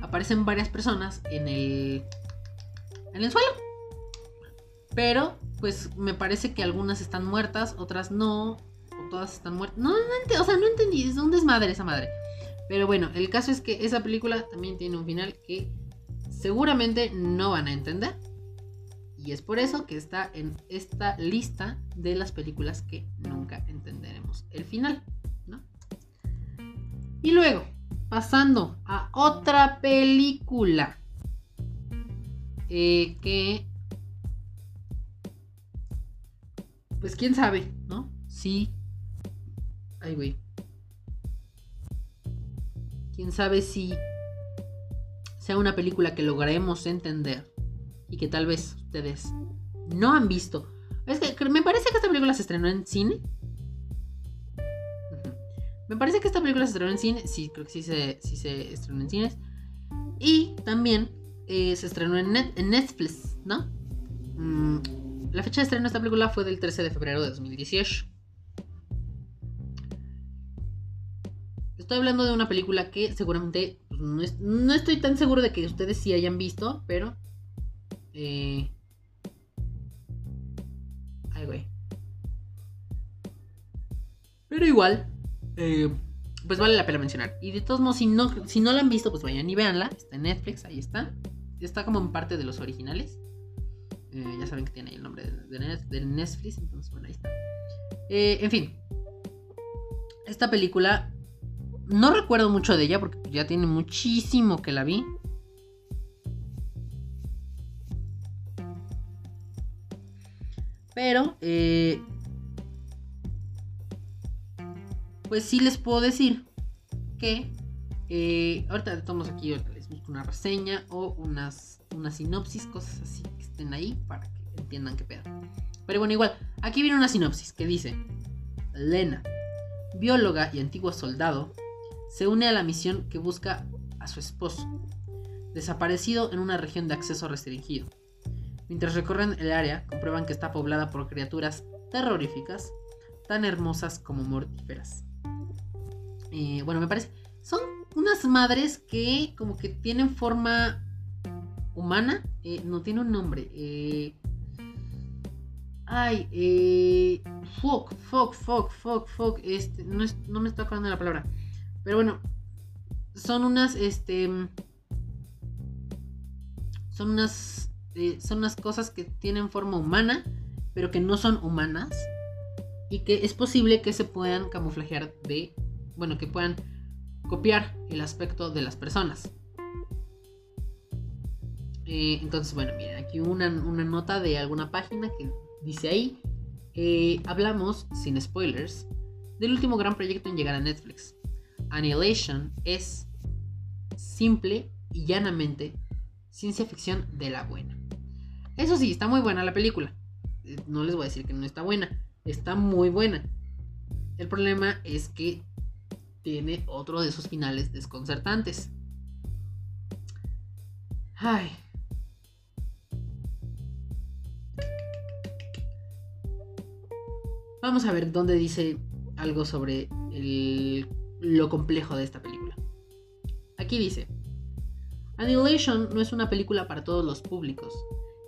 aparecen varias personas en el, en el suelo. Pero, pues me parece que algunas están muertas, otras no, o todas están muertas. No, no, o sea, no entendí, es un desmadre esa madre. Pero bueno, el caso es que esa película también tiene un final que seguramente no van a entender. Y es por eso que está en esta lista de las películas que nunca entenderemos el final, ¿no? Y luego, Pasando a otra película. Eh, que... Pues quién sabe, ¿no? Sí. Ay, güey. Quién sabe si sea una película que lograremos entender y que tal vez ustedes no han visto. Es que me parece que esta película se estrenó en cine me parece que esta película se estrenó en cine. Sí, creo que sí se, sí se estrenó en cines. Y también eh, se estrenó en, Netflix, ¿no? Mm, la fecha de estreno de esta película fue del 13 de febrero de 2018. Estoy hablando de una película que seguramente pues, no, estoy tan seguro de que ustedes sí hayan visto, pero... Eh, Pero igual, eh, pues vale la pena mencionar. Y de todos modos, si no, si no la han visto, pues vayan y véanla. Está en Netflix, ahí está. Está como en parte de los originales. Eh, ya saben que tiene ahí el nombre de, Netflix, entonces ahí está. Eh, en fin. Esta película, no recuerdo mucho de ella porque ya tiene muchísimo que la vi. Pero, eh, pues sí les puedo decir que eh, ahorita estamos aquí, les busco una reseña o unas, una sinopsis, cosas así que estén ahí para que entiendan qué pedo. Pero bueno, igual, aquí viene una sinopsis que dice, Lena, bióloga y antiguo soldado, se une a la misión que busca a su esposo, desaparecido en una región de acceso restringido. Mientras recorren el área, comprueban que está poblada por criaturas terroríficas, tan hermosas como mortíferas. Eh, bueno, me parece. Son unas madres que como que tienen forma humana. Eh, no tiene un nombre. Eh, ay, eh, fuck, fuck, fuck, fuck, fuck. Este, no, no me está acordando la palabra. Pero bueno, son unas, este, son unas, eh, son unas cosas que tienen forma humana, pero que no son humanas y que es posible que se puedan camuflajear de, bueno, que puedan copiar el aspecto de las personas. Eh, entonces, bueno, miren, aquí una, una, nota de alguna página que dice ahí, eh, hablamos, sin spoilers, del último gran proyecto en llegar a Netflix. Annihilation es simple y llanamente ciencia ficción de la buena. Eso sí, está muy buena la película. Eh, no les voy a decir que no está buena. Está muy buena. El problema es que tiene otro de esos finales desconcertantes. Ay. Vamos a ver dónde dice algo sobre lo complejo de esta película. Aquí dice, Annihilation no es una película para todos los públicos,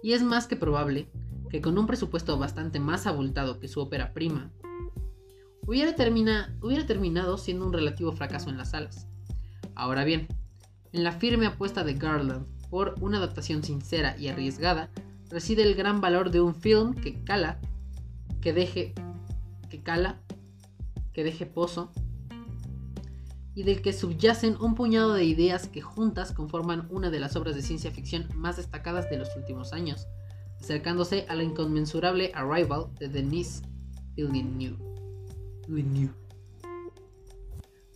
y es más que probable que con un presupuesto bastante más abultado que su ópera prima, hubiera, hubiera terminado siendo un relativo fracaso en las salas. Ahora bien, en la firme apuesta de Garland por una adaptación sincera y arriesgada reside el gran valor de un film que cala, que deje, que cala, que deje pozo y del que subyacen un puñado de ideas que juntas conforman una de las obras de ciencia ficción más destacadas de los últimos años, acercándose a la inconmensurable Arrival de Denise Villeneuve.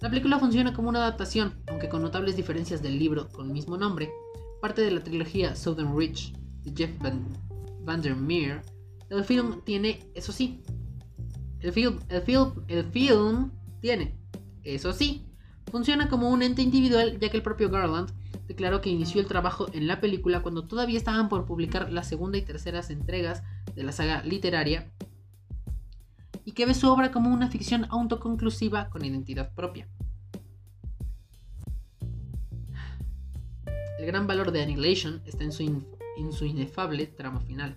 La película funciona como una adaptación, aunque con notables diferencias del libro con el mismo nombre, parte de la trilogía Southern Ridge de Jeff Van, Vandermeer. El film tiene, eso sí, el film, el film, el film tiene, eso sí, Funciona como un ente individual ya que el propio Garland declaró que inició el trabajo en la película cuando todavía estaban por publicar la segunda y terceras entregas de la saga literaria y que ve su obra como una ficción autoconclusiva con identidad propia. El gran valor de Annihilation está en su, inefable trama final.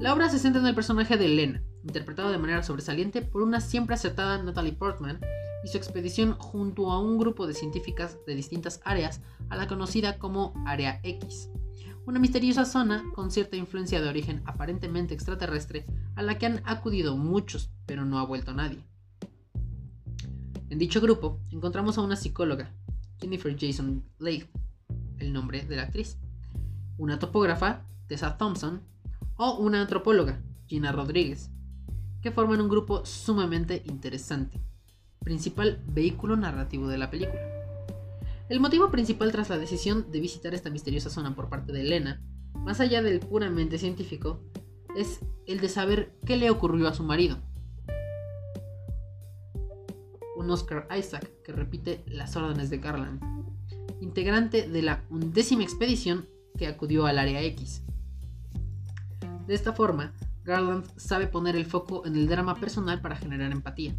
La obra se centra en el personaje de Elena, interpretado de manera sobresaliente por una siempre acertada Natalie Portman, y su expedición junto a un grupo de científicas de distintas áreas a la conocida como Área X, una misteriosa zona con cierta influencia de origen aparentemente extraterrestre a la que han acudido muchos, pero no ha vuelto nadie. En dicho grupo encontramos a una psicóloga, Jennifer Jason Leigh, el nombre de la actriz, una topógrafa, Tessa Thompson, o una antropóloga, Gina Rodríguez, que forman un grupo sumamente interesante principal vehículo narrativo de la película. El motivo principal tras la decisión de visitar esta misteriosa zona por parte de Elena, más allá del puramente científico, es el de saber qué le ocurrió a su marido. Un Oscar Isaac que repite las órdenes de Garland, integrante de la undécima expedición que acudió al Área X. De esta forma, Garland sabe poner el foco en el drama personal para generar empatía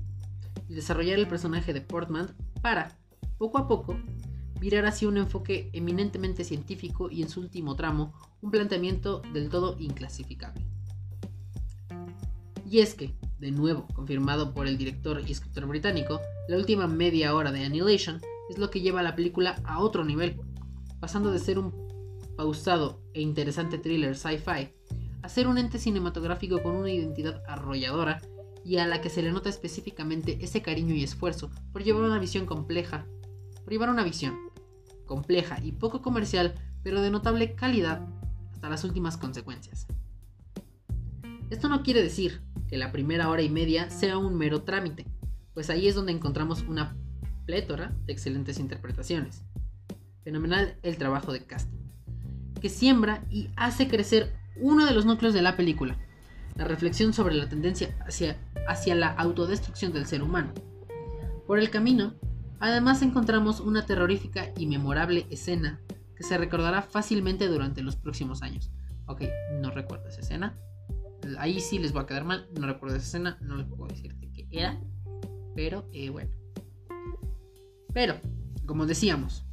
y desarrollar el personaje de Portman para, poco a poco, virar hacia un enfoque eminentemente científico y en su último tramo, un planteamiento del todo inclasificable. Y es que, de nuevo confirmado por el director y escritor británico, la última media hora de Annihilation es lo que lleva a la película a otro nivel, pasando de ser un pausado e interesante thriller sci-fi a ser un ente cinematográfico con una identidad arrolladora y a la que se le nota específicamente ese cariño y esfuerzo por llevar una visión compleja, por llevar una visión compleja y poco comercial, pero de notable calidad hasta las últimas consecuencias. Esto no quiere decir que la primera hora y media sea un mero trámite, pues ahí es donde encontramos una plétora de excelentes interpretaciones. Fenomenal el trabajo de casting. que siembra y hace crecer uno de los núcleos de la película, la reflexión sobre la tendencia hacia, hacia la autodestrucción del ser humano. Por el camino, además encontramos una terrorífica y memorable escena que se recordará fácilmente durante los próximos años. Ok, no recuerdo esa escena. Ahí sí les va a quedar mal, no recuerdo esa escena, no les puedo decir de qué era, pero eh, bueno. Pero, como decíamos,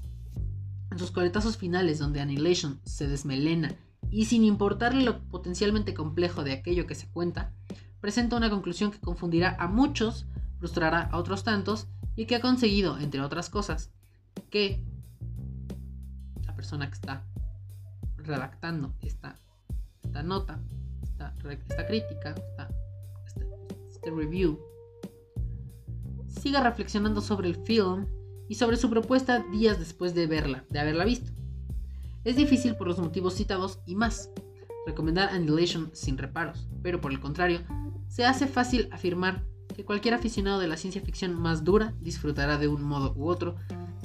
en sus coletazos finales donde Annihilation se desmelena y sin importarle lo potencialmente complejo de aquello que se cuenta, presenta una conclusión que confundirá a muchos, frustrará a otros tantos y que ha conseguido, entre otras cosas, que la persona que está redactando esta, esta nota, esta, esta crítica, este, este review, siga reflexionando sobre el film y sobre su propuesta días después de verla, de haberla visto. Es difícil por los motivos citados y más recomendar Annihilation sin reparos, pero por el contrario, se hace fácil afirmar que cualquier aficionado de la ciencia ficción más dura disfrutará de un modo u otro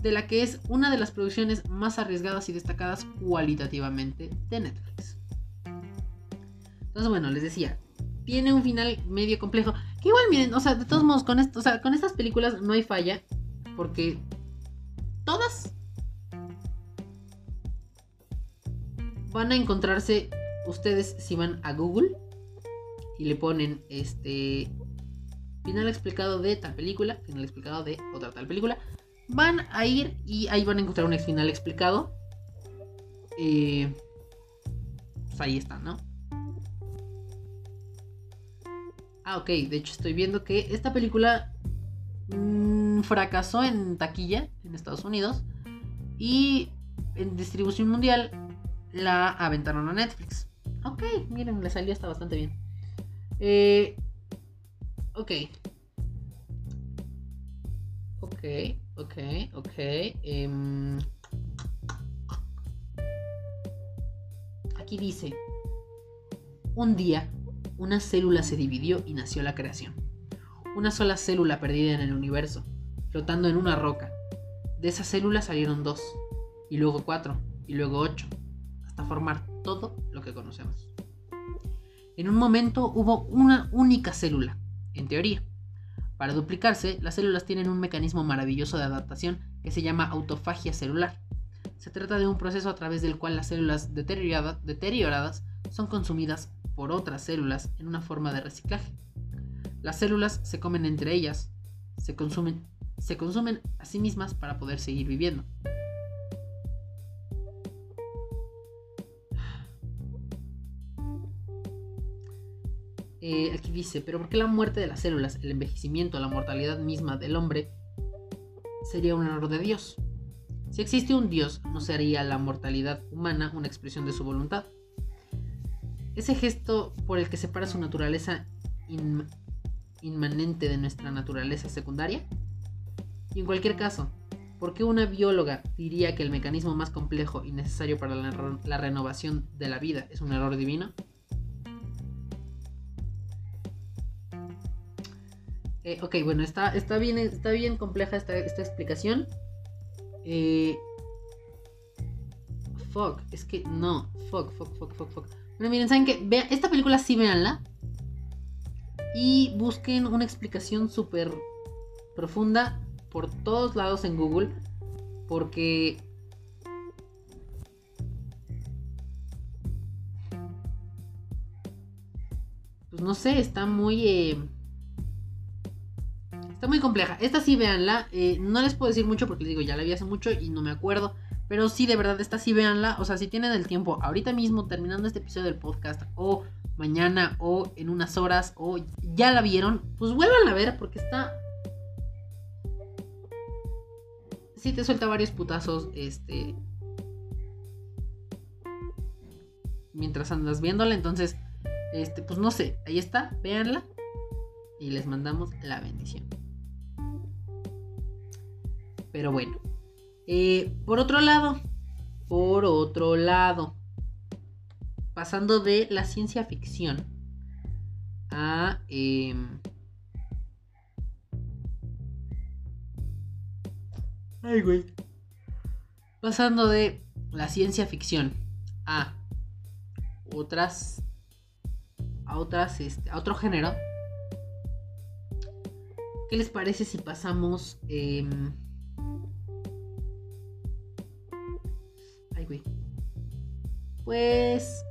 de la que es una de las producciones más arriesgadas y destacadas cualitativamente de Netflix. Entonces, bueno, les decía, tiene un final medio complejo. Que igual, miren, o sea, de todos modos, con, con estas películas no hay falla. Porque todas van a encontrarse ustedes si van a Google y le ponen este final explicado de tal película, final explicado de otra tal película, van a ir y ahí van a encontrar un final explicado. Eh, pues ahí está, ¿no? Ah, ok, de hecho estoy viendo que esta película Mm, fracasó en taquilla en Estados Unidos y en distribución mundial la aventaron a Netflix. Ok, miren, le salió hasta bastante bien. Eh, ok. Ok, ok, ok. Em, aquí dice, un día una célula se dividió y nació la creación una sola célula perdida en el universo, flotando en una roca. De esa célula salieron dos, y luego cuatro, y luego ocho, formar todo lo que conocemos. En un momento hubo una única célula, en teoría. Para duplicarse, las células tienen un mecanismo maravilloso de adaptación que se llama autofagia celular. Se trata de un proceso a través del cual las células deterioradas son consumidas por otras células en una forma de reciclaje. Las células se comen entre ellas, se consumen, se consumen a sí mismas para poder seguir viviendo. Eh, aquí dice, pero ¿por qué la muerte de las células, el envejecimiento, la mortalidad misma del hombre sería un error de Dios? Si existe un Dios, ¿no sería la mortalidad humana una expresión de su voluntad? Ese gesto por el que separa su naturaleza inmanente de nuestra naturaleza secundaria? Y en cualquier caso, ¿por qué una bióloga diría que el mecanismo más complejo y necesario para la, renovación de la vida es un error divino? Eh, ok, bueno, está, está, bien, está bien compleja esta, explicación. Eh, fuck, es que no. Fuck, fuck, fuck, fuck, fuck. Bueno, miren, ¿saben qué? Esta película sí véanla y busquen una explicación súper profunda por todos lados en Google porque pues no sé, está muy eh, está muy compleja. Esta sí véanla, eh, no les puedo decir mucho porque les digo, ya la vi hace mucho y no me acuerdo, pero sí de verdad esta sí véanla, o sea, si tienen el tiempo ahorita mismo terminando este episodio del podcast o mañana o en unas horas o ya la vieron, pues vuelvan a ver porque está... Sí te suelta varios putazos, este... Mientras andas viéndola, entonces, este, pues no sé, ahí está, véanla y les mandamos la bendición. Pero bueno, eh, por otro lado, por otro lado, pasando de la ciencia ficción a... Em, ay, güey. Pasando de la ciencia ficción a otras a otras este, a otro género ¿qué les parece si pasamos em, pues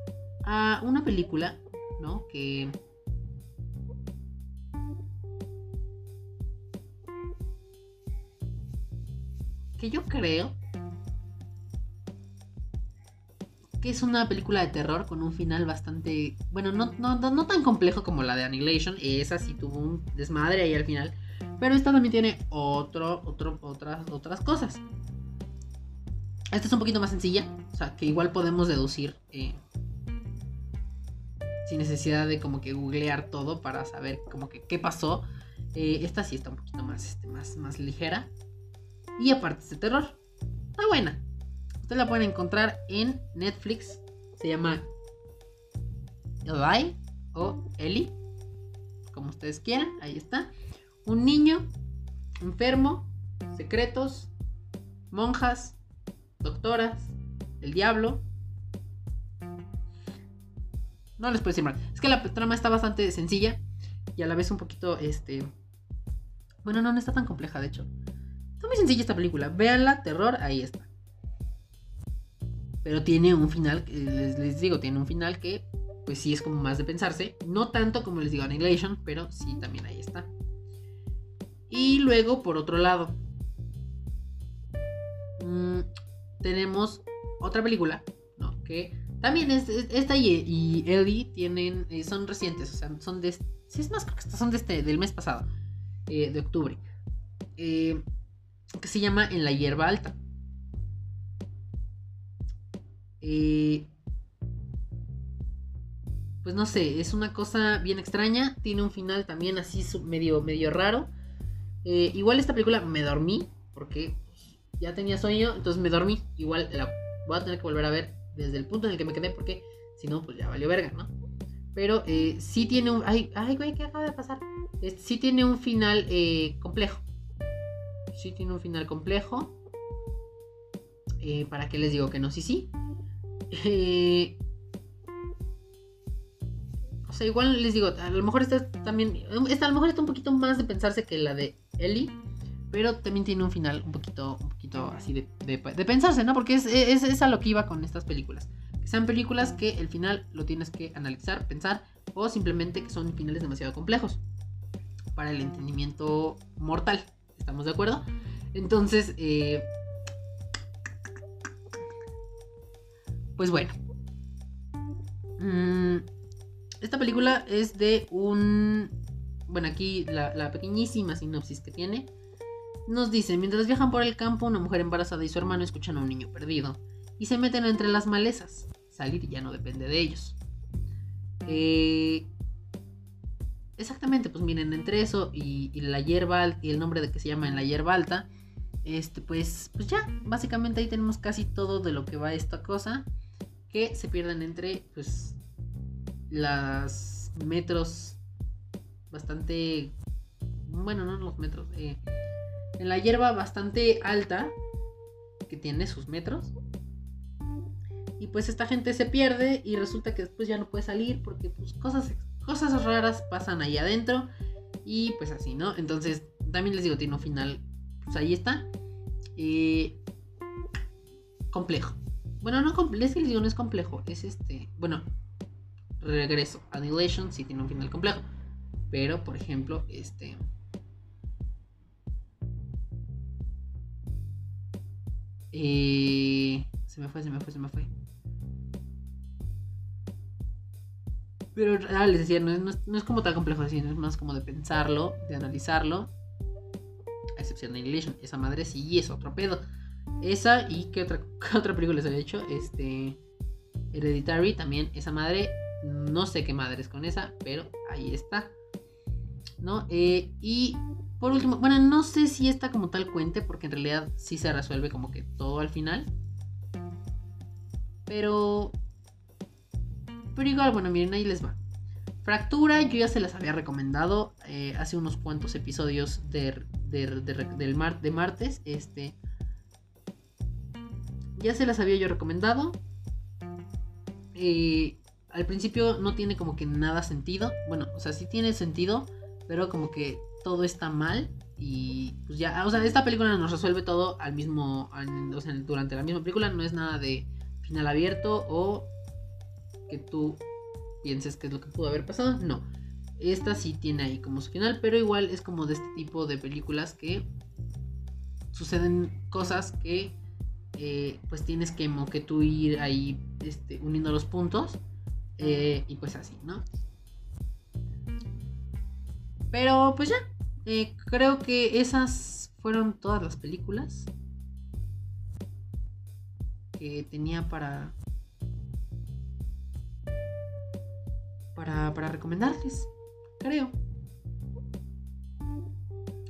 a una película no que que yo creo que es una película de terror con un final bastante, bueno, no, no, tan complejo como la de Annihilation, esa sí tuvo un desmadre ahí al final, pero esta también tiene otro, otro, otras, otras cosas. Esta es un poquito más sencilla, o sea, que igual podemos deducir eh, sin necesidad de como que googlear todo para saber como que qué pasó. Eh, esta sí está un poquito más, este, más, más ligera. Y aparte es de terror. Está buena. Ustedes la pueden encontrar en Netflix. Se llama Eli o Eli. Como ustedes quieran. Ahí está. Un niño enfermo. Secretos. Monjas. Doctoras. El diablo. No les puedo decir mal. Es que la trama está bastante sencilla. Y a la vez un poquito, este... Bueno, no, no está tan compleja, de hecho. Está muy sencilla esta película. Véanla, terror, ahí está. Pero tiene un final, les, digo, tiene un final que pues sí es como más de pensarse. No tanto como les digo Annihilation, pero sí también ahí está. Y luego, por otro lado, mmm, tenemos otra película, ¿no? Que también es, esta y, y, Ellie tienen, eh, son recientes, o sea, son de, sí es más, creo que son de este, del mes pasado, eh, de octubre. Eh, que se llama En la hierba alta. Pues no sé, es una cosa bien extraña. Tiene un final también así medio, medio raro. Igual esta película me dormí porque ya tenía sueño, entonces me dormí. Igual voy a tener que volver a ver desde el punto en el que me quedé porque si no, pues ya valió verga, ¿no? Pero eh, sí tiene un... Ay, ay, güey, ¿qué acaba de pasar? sí tiene un final complejo sí tiene un final complejo. Eh, ¿Para qué les digo que no? Sí, sí. Eh, o sea, igual les digo, a lo mejor esta también. Esta a lo mejor está un poquito más de pensarse que la de Ellie. Pero también tiene un final un poquito, un poquito así de, de, pensarse, ¿no? Porque es, es, es, a lo que iba con estas películas. Que sean películas que el final lo tienes que analizar, pensar, o simplemente que son finales demasiado complejos para el entendimiento mortal. ¿Estamos de acuerdo? Entonces, eh, pues bueno. Mm, esta película es de un... Bueno, aquí la, pequeñísima sinopsis que tiene. Nos dice, mientras viajan por el campo, una mujer embarazada y su hermano escuchan a un niño perdido. Y se meten entre las malezas. Salir ya no depende de ellos. Eh, Exactamente, pues miren, entre eso y, la hierba y el nombre de que se llama en la hierba alta, este, pues, pues ya, básicamente ahí tenemos casi todo de lo que va esta cosa, que se pierden entre, pues, las metros bastante, bueno, no los metros, eh, en la hierba bastante alta, que tiene sus metros, y pues esta gente se pierde y resulta que después ya no puede salir porque pues cosas cosas raras pasan ahí adentro. Y pues así, ¿no? Entonces, también les digo, tiene un final. Pues ahí está. Eh, complejo. Bueno, no es que les digo, no es complejo. Es este. Bueno, regreso. Annihilation sí tiene un final complejo. Pero, por ejemplo, este. Se me fue, se me fue, se me fue. Pero ah, les decía, no es, como tan complejo así, es más como de pensarlo, de analizarlo. A excepción de Annihilation. Esa madre sí es otro pedo. Esa y qué otra, <laughs> otra película les había hecho. Este. Hereditary también. Esa madre. No sé qué madre es con esa. Pero ahí está. ¿No? Eh, y por último. Bueno, no sé si esta como tal cuente. Porque en realidad sí se resuelve como que todo al final. Pero pero igual, bueno, miren, ahí les va. Fractura, yo ya se las había recomendado eh, hace unos cuantos episodios de, del mar, de martes. Este. Ya se las había yo recomendado. eh, al principio no tiene como que nada sentido. Bueno, o sea, sí tiene sentido, pero como que todo está mal. Y pues ya, o sea, esta película nos resuelve todo al mismo, o sea, durante la misma película. No es nada de final abierto o que tú pienses que es lo que pudo haber pasado. No. Esta sí tiene ahí como su final, pero igual es como de este tipo de películas que suceden cosas que eh, pues tienes que, que tú ir ahí este, uniendo los puntos eh, y pues así, ¿no? Pero pues ya, eh, creo que esas fueron todas las películas que tenía para para, para recomendarles, creo.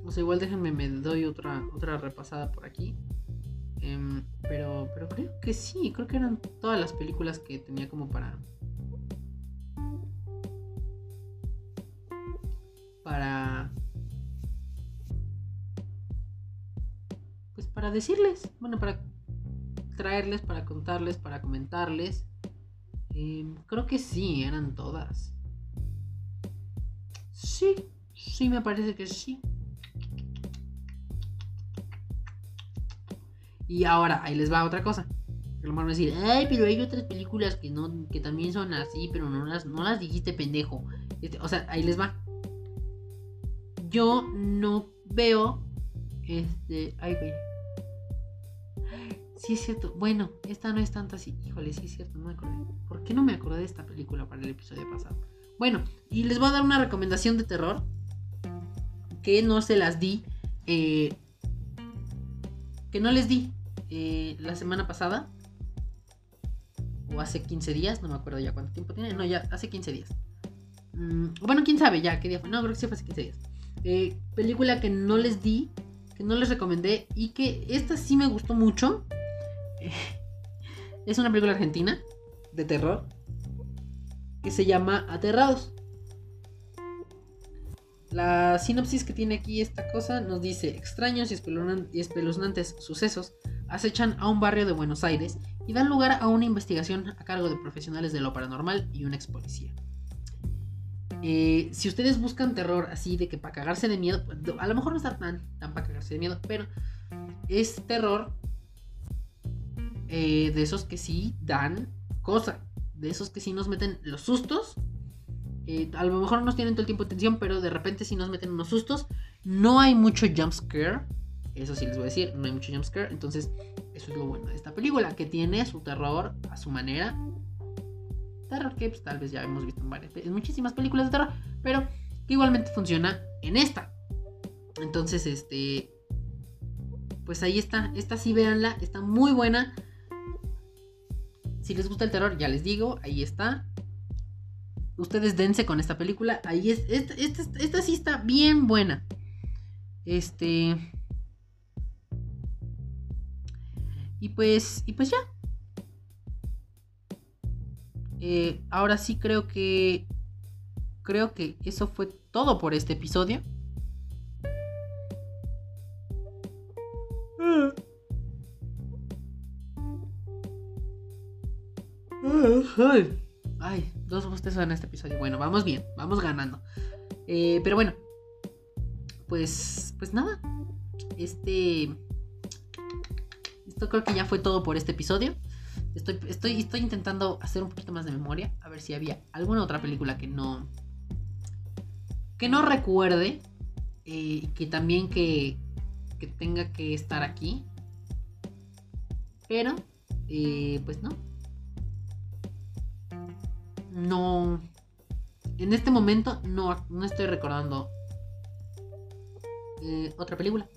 O sea, igual déjenme, me doy otra, otra repasada por aquí. Em, pero, pero creo que sí, creo que eran todas las películas que tenía como para, para pues para decirles, bueno, para traerles, para contarles, para comentarles. Em, creo que sí, eran todas. Sí, sí me parece que sí. Y ahora, ahí les va otra cosa. Lo mejor decir, ay, pero hay otras películas que no, que también son así, pero no las, no las dijiste pendejo. Este, o sea, ahí les va yo no veo. Este. Ay, güey. Sí, es cierto. Bueno, esta no es tanto así. Híjole, sí es cierto, no me acordé. ¿Por qué no me acordé de esta película para el episodio pasado? Bueno, y les voy a dar una recomendación de terror. Que no se las di. Eh, que no les di eh, la semana pasada. O hace 15 días, no me acuerdo ya cuánto tiempo tiene. No, ya hace 15 días. Mm, bueno, quién sabe ya qué día fue. No, creo que sí fue hace 15 días. Eh, película que no les di, que no les recomendé y que esta sí me gustó mucho. <laughs> es una película argentina de terror que se llama Aterrados. La sinopsis que tiene aquí esta cosa nos dice extraños y espeluznantes sucesos acechan a un barrio de Buenos Aires y dan lugar a una investigación a cargo de profesionales de lo paranormal y un ex policía. Eh, si ustedes buscan terror así de que para cagarse de miedo, pues, a lo mejor no está tan, tan para cagarse de miedo, pero es terror eh, de esos que sí dan cosa, de esos que sí nos meten los sustos. Eh, a lo mejor no nos tienen todo el tiempo atención, pero de repente sí nos meten unos sustos. No hay mucho jump scare, eso sí les voy a decir, no hay mucho jump scare. Entonces, eso es lo bueno de esta película, que tiene su terror a su manera terror que pues, tal vez ya hemos visto en, muchísimas películas de terror, pero que igualmente funciona en esta. Entonces, este, pues ahí está, esta sí véanla, está muy buena. Si les gusta el terror, ya les digo, ahí está. Ustedes dense con esta película, ahí es, esta, esta sí está bien buena. Este... Y pues, y pues ya, eh, ahora sí creo que. Creo que eso fue todo por este episodio. Ay, dos bostezos en este episodio. Bueno, vamos bien, vamos ganando. Eh, pero bueno, pues, pues nada. Este, esto creo que ya fue todo por este episodio. Estoy, estoy, estoy intentando hacer un poquito más de memoria. A ver si había alguna otra película que no. Que no recuerde. Eh, que también que, que tenga que estar aquí. Pero, eh, pues no. No. En este momento no, no estoy recordando eh, otra película.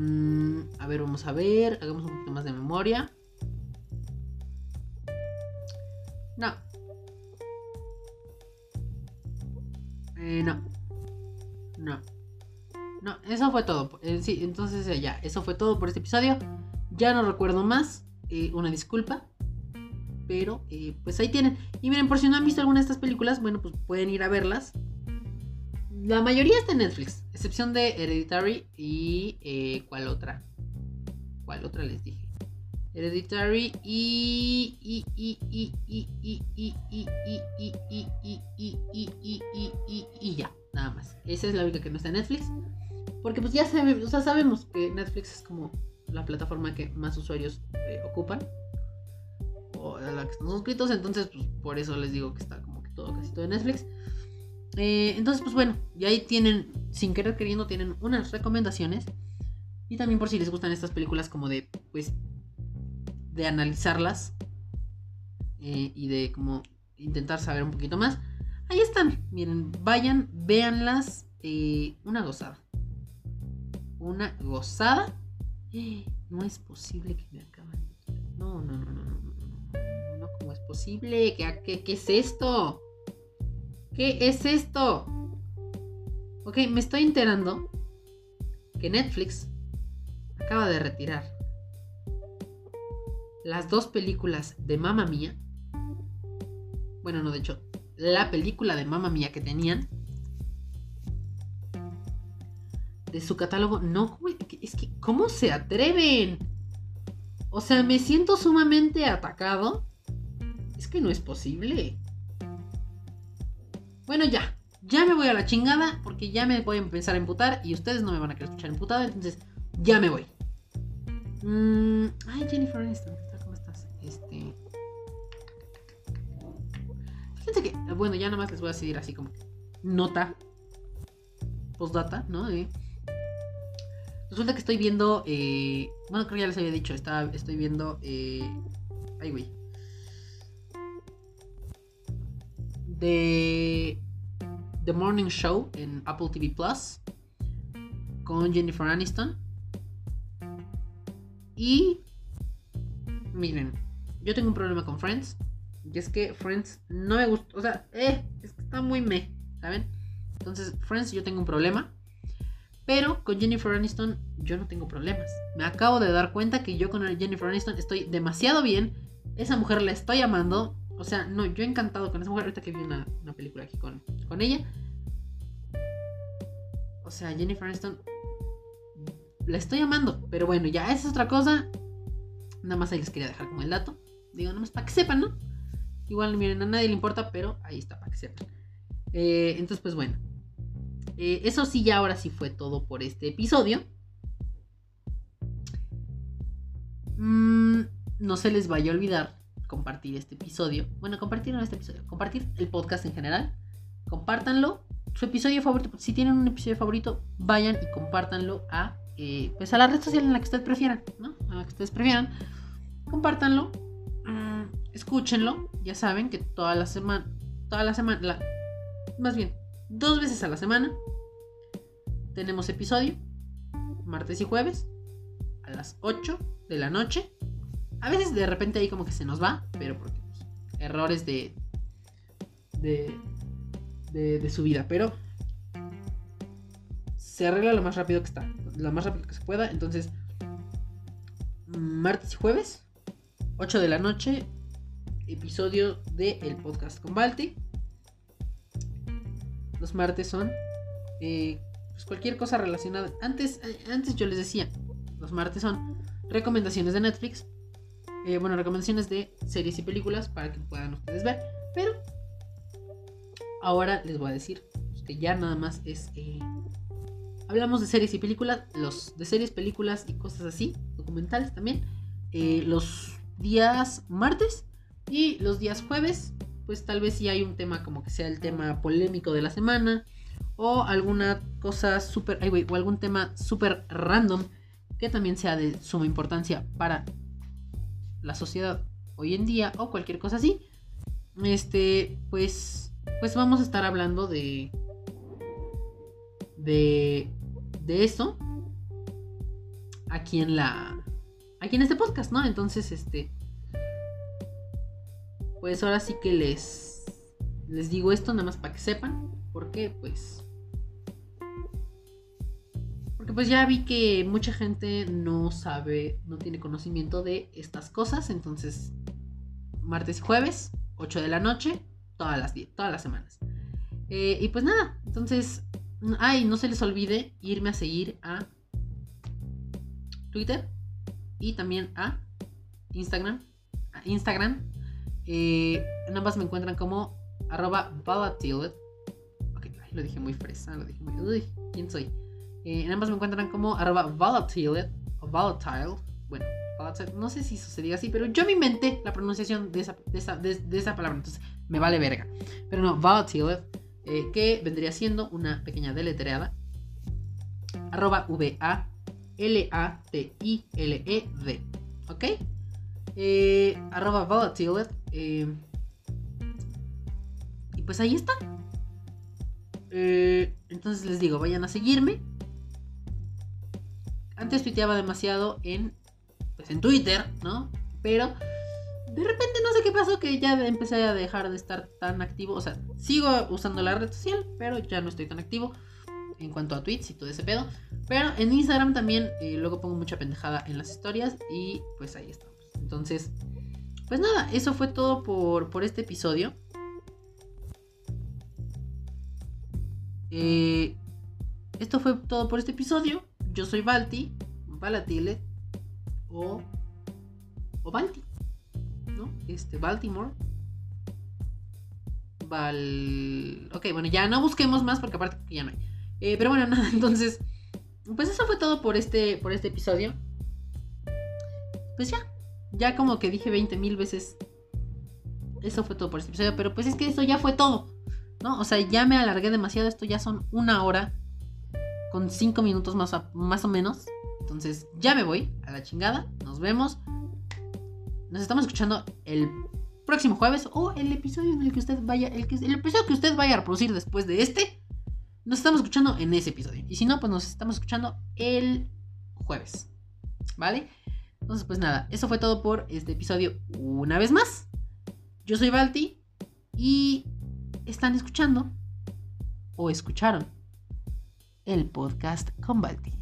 Mm, a ver, vamos a ver. Hagamos un poquito más de memoria. No. Eh, no. No. No, eso fue todo. Eh, sí, entonces eh, ya, eso fue todo por este episodio. Ya no recuerdo más. una disculpa. Pero, pues ahí tienen. Y miren, por si no han visto alguna de estas películas, bueno, pues pueden ir a verlas. La mayoría está en Netflix, excepción de Hereditary y eh, ¿cuál otra? ¿Cuál otra les dije? Hereditary y y y y y y y y y y y y y ya, nada más. Esa es la única que no está en Netflix. Porque pues ya sabemos, o sea, sabemos que Netflix es como la plataforma que más usuarios ocupan. O a la que están suscritos. Entonces, pues por eso les digo que está como que todo, casi todo en Netflix. Entonces, pues bueno, y ahí tienen, sin querer queriendo, tienen unas recomendaciones. Y también por si les gustan estas películas como de, pues, de analizarlas eh, y de como intentar saber un poquito más. Ahí están, miren, vayan, véanlas, eh, una gozada. Una gozada. No es posible que me acaben. No, no, no, no, no, no, no, no, ¿cómo es posible? ¿Qué, qué, qué es esto? ¿Qué es esto? Ok, me estoy enterando que Netflix acaba de retirar las dos películas de Mamma Mía. Bueno, no, de hecho, la película de Mamma Mía que tenían. De su catálogo. No, es que, ¿cómo se atreven? O sea, me siento sumamente atacado. Es que no es posible. Bueno, ya. Ya me voy a la chingada porque ya me voy a empezar a emputar y ustedes no me van a querer escuchar emputado. Entonces, ya me voy. Mm, ay, Jennifer Aniston. Este. Fíjense que, bueno, ya nada más les voy a decir así como nota, postdata, ¿no? resulta que estoy viendo, eh, bueno, creo que ya les había dicho, estoy viendo, eh, ay, güey. De The Morning Show en Apple TV Plus con Jennifer Aniston. Y miren, yo tengo un problema con Friends. Y es que Friends no me gusta. O sea, eh, es que está muy me, ¿saben? Entonces, Friends yo tengo un problema. Pero con Jennifer Aniston yo no tengo problemas. Me acabo de dar cuenta que yo con Jennifer Aniston estoy demasiado bien. Esa mujer la estoy amando. O sea, no, yo he encantado con esa mujer. Ahorita que vi una, película aquí con, con ella. O sea, Jennifer Aniston la estoy amando. Pero bueno, ya esa es otra cosa. Nada más ahí les quería dejar como el dato. Digo, nada más para que sepan, ¿no? Igual, miren, a nadie le importa, pero ahí está, para que sepan. Eh, entonces, pues bueno. Eh, eso sí, ya ahora sí fue todo por este episodio. Mm, no se les vaya a olvidar compartir este episodio. Bueno, compartir no este episodio. Compartir el podcast en general. Compártanlo. Su episodio favorito. Si tienen un episodio favorito, vayan y compártanlo a, eh, pues a la red social en la que ustedes prefieran. ¿no? A la que ustedes prefieran. Compártanlo escúchenlo. Ya saben que toda la semana, toda la semana, más bien, dos veces a la semana tenemos episodio, martes y jueves, a las 8 de la noche. A veces de repente ahí como que se nos va, pero porque pues, errores de, de, de, de subida, pero se arregla lo más rápido que está, lo más rápido que se pueda. Entonces, martes y jueves, 8 de la noche, episodio del el podcast con Balti. Los martes son eh, pues cualquier cosa relacionada. Antes, eh, antes yo les decía, los martes son recomendaciones de Netflix. Eh, bueno, recomendaciones de series y películas para que puedan ustedes ver. Pero ahora les voy a decir que ya nada más es... hablamos de series y películas. Los de series, películas y cosas así. Documentales también. los días martes y los días jueves, pues tal vez si hay un tema como que sea el tema polémico de la semana. O alguna cosa súper, o algún tema súper random que también sea de suma importancia para la sociedad hoy en día o cualquier cosa así. Este, pues, pues vamos a estar hablando de, de, de eso aquí en la, aquí en este podcast, ¿no? Entonces, este, pues ahora sí que les, les digo esto nada más para que sepan. Porque pues... Pues ya vi que mucha gente no sabe, no tiene conocimiento de estas cosas. Entonces, martes y jueves, 8 de la noche, todas las, todas las semanas. Eh, y pues nada, entonces, ay, no se les olvide irme a seguir a Twitter y también a Instagram. Instagram. Eh, en ambas me encuentran como arroba volatile. Ok, lo dije muy fresa, lo dije muy... Uy, ¿quién soy? Eh, en ambas me encuentran como arroba volatile volatile. Bueno, no sé si eso se diga así, pero yo me inventé la pronunciación de esa, de esa, palabra, entonces me vale verga. Pero no, volatile, eh, que vendría siendo una pequeña deletreada. Arroba V-A-L-A-T-I-L-E-D. ¿Ok? Eh, arroba volatile. Eh, y pues ahí está. entonces les digo, vayan a seguirme. Antes tuiteaba demasiado en pues, en Twitter, ¿no? Pero de repente no sé qué pasó que ya empecé a dejar de estar tan activo. O sea, sigo usando la red social, pero ya no estoy tan activo en cuanto a tweets y todo ese pedo. Pero en Instagram también eh, luego pongo mucha pendejada en las historias y pues ahí estamos. Entonces, pues nada, eso fue todo por, por este episodio. Eh, esto fue todo por este episodio. Yo soy Balti, Balatile, o, o Balti, ¿no? Este, Baltimore. Val... Ok, bueno, ya no busquemos más porque aparte ya no hay. Eh, pero bueno, <laughs> nada, entonces, pues eso fue todo por este, por este episodio. Pues ya, ya como que dije 20 mil veces. Eso fue todo por este episodio, pero pues es que eso ya fue todo. ¿No? O sea, ya me alargué demasiado. Esto ya son una hora. Con 5 minutos más, más o menos. Entonces ya me voy a la chingada. Nos vemos. Nos estamos escuchando el próximo jueves o el episodio en el que usted vaya, el, el episodio que usted vaya a reproducir después de este. Nos estamos escuchando en ese episodio. Y si no, pues nos estamos escuchando el jueves. ¿Vale? Entonces, pues nada, eso fue todo por este episodio una vez más. Yo soy Balti y están escuchando o escucharon el podcast con Balti.